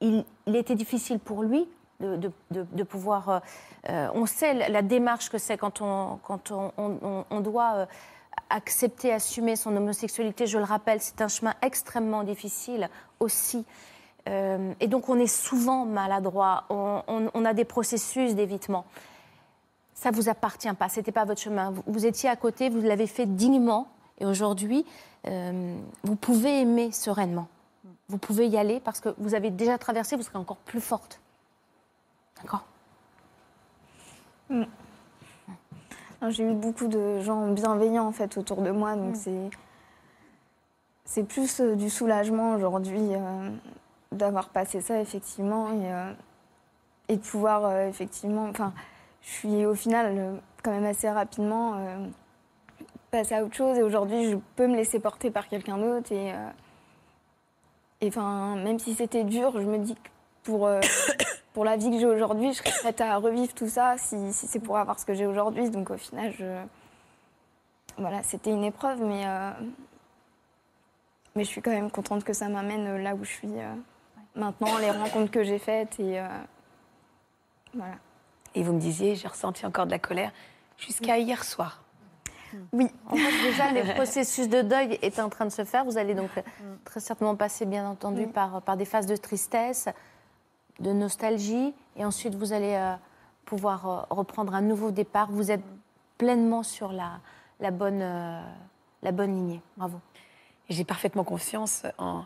Il, était difficile pour lui de, pouvoir. euh, on sait la démarche que c'est quand on, doit accepter, assumer son homosexualité. Je le rappelle, c'est un chemin extrêmement difficile aussi. Et donc on est souvent maladroit. On a des processus d'évitement. Ça vous appartient pas. C'était pas votre chemin. Vous, vous étiez à côté. Vous l'avez fait dignement. Et aujourd'hui, euh, vous pouvez aimer sereinement. Vous pouvez y aller parce que vous avez déjà traversé. Vous serez encore plus forte. D'accord? Non, J'ai eu beaucoup de gens bienveillants en fait autour de moi, donc c'est c'est plus euh, du soulagement aujourd'hui euh, d'avoir passé ça effectivement et, euh, et de pouvoir effectivement, enfin, je suis au final euh, quand même assez rapidement euh, passée à autre chose et aujourd'hui je peux me laisser porter par quelqu'un d'autre et euh, et enfin même si c'était dur, je me dis que pour euh, pour la vie que j'ai aujourd'hui, je serais prête à revivre tout ça si, si c'est pour avoir ce que j'ai aujourd'hui. Donc au final, je... voilà, c'était une épreuve, mais, mais je suis quand même contente que ça m'amène là où je suis maintenant, les rencontres que j'ai faites et voilà. Et vous me disiez, j'ai ressenti encore de la colère jusqu'à hier soir. Oui. En fait, déjà, le processus de deuil est en train de se faire. Vous allez donc euh, très certainement passer, bien entendu, Mm. par, par des phases de tristesse, de nostalgie. Et ensuite, vous allez euh, pouvoir euh, reprendre un nouveau départ. Vous êtes pleinement sur la, la, bonne, euh, la bonne lignée. Bravo. J'ai parfaitement confiance en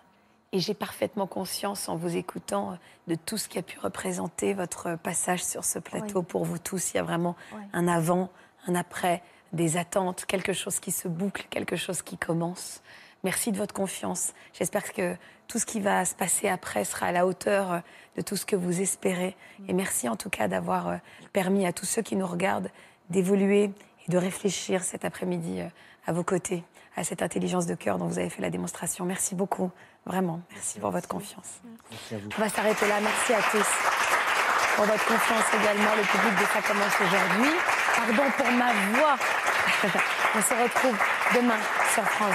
et j'ai parfaitement conscience en vous écoutant de tout ce qui a pu représenter votre passage sur ce plateau Oui. pour vous tous. Il y a vraiment Oui. un avant, un après, des attentes, quelque chose qui se boucle, quelque chose qui commence. Merci de votre confiance. J'espère que tout ce qui va se passer après sera à la hauteur euh, de tout ce que vous espérez. Et merci en tout cas d'avoir euh, permis à tous ceux qui nous regardent d'évoluer et de réfléchir cet après-midi euh, à vos côtés, à cette intelligence de cœur dont vous avez fait la démonstration. Merci beaucoup, vraiment. Merci pour votre confiance. Merci à vous. On va s'arrêter là. Merci à tous pour votre confiance également. Le public de Ça commence aujourd'hui. Pardon pour ma voix. On se retrouve demain sur France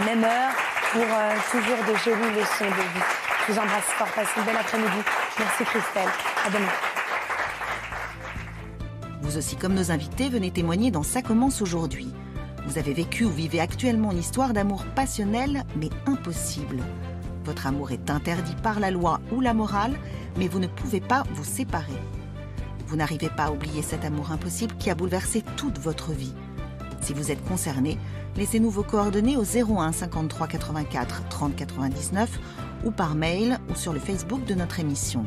2, même heure, pour euh, toujours de jolies leçons de vie. Je vous embrasse fort. Passez une belle après-midi. Merci Christelle. À demain. Vous aussi, comme nos invités, venez témoigner dans Ça commence aujourd'hui. Vous avez vécu ou vivez actuellement une histoire d'amour passionnel, mais impossible. Votre amour est interdit par la loi ou la morale, mais vous ne pouvez pas vous séparer. Vous n'arrivez pas à oublier cet amour impossible qui a bouleversé toute votre vie. Si vous êtes concerné, laissez-nous vos coordonnées au 01 53 84 30 99 ou par mail ou sur le Facebook de notre émission.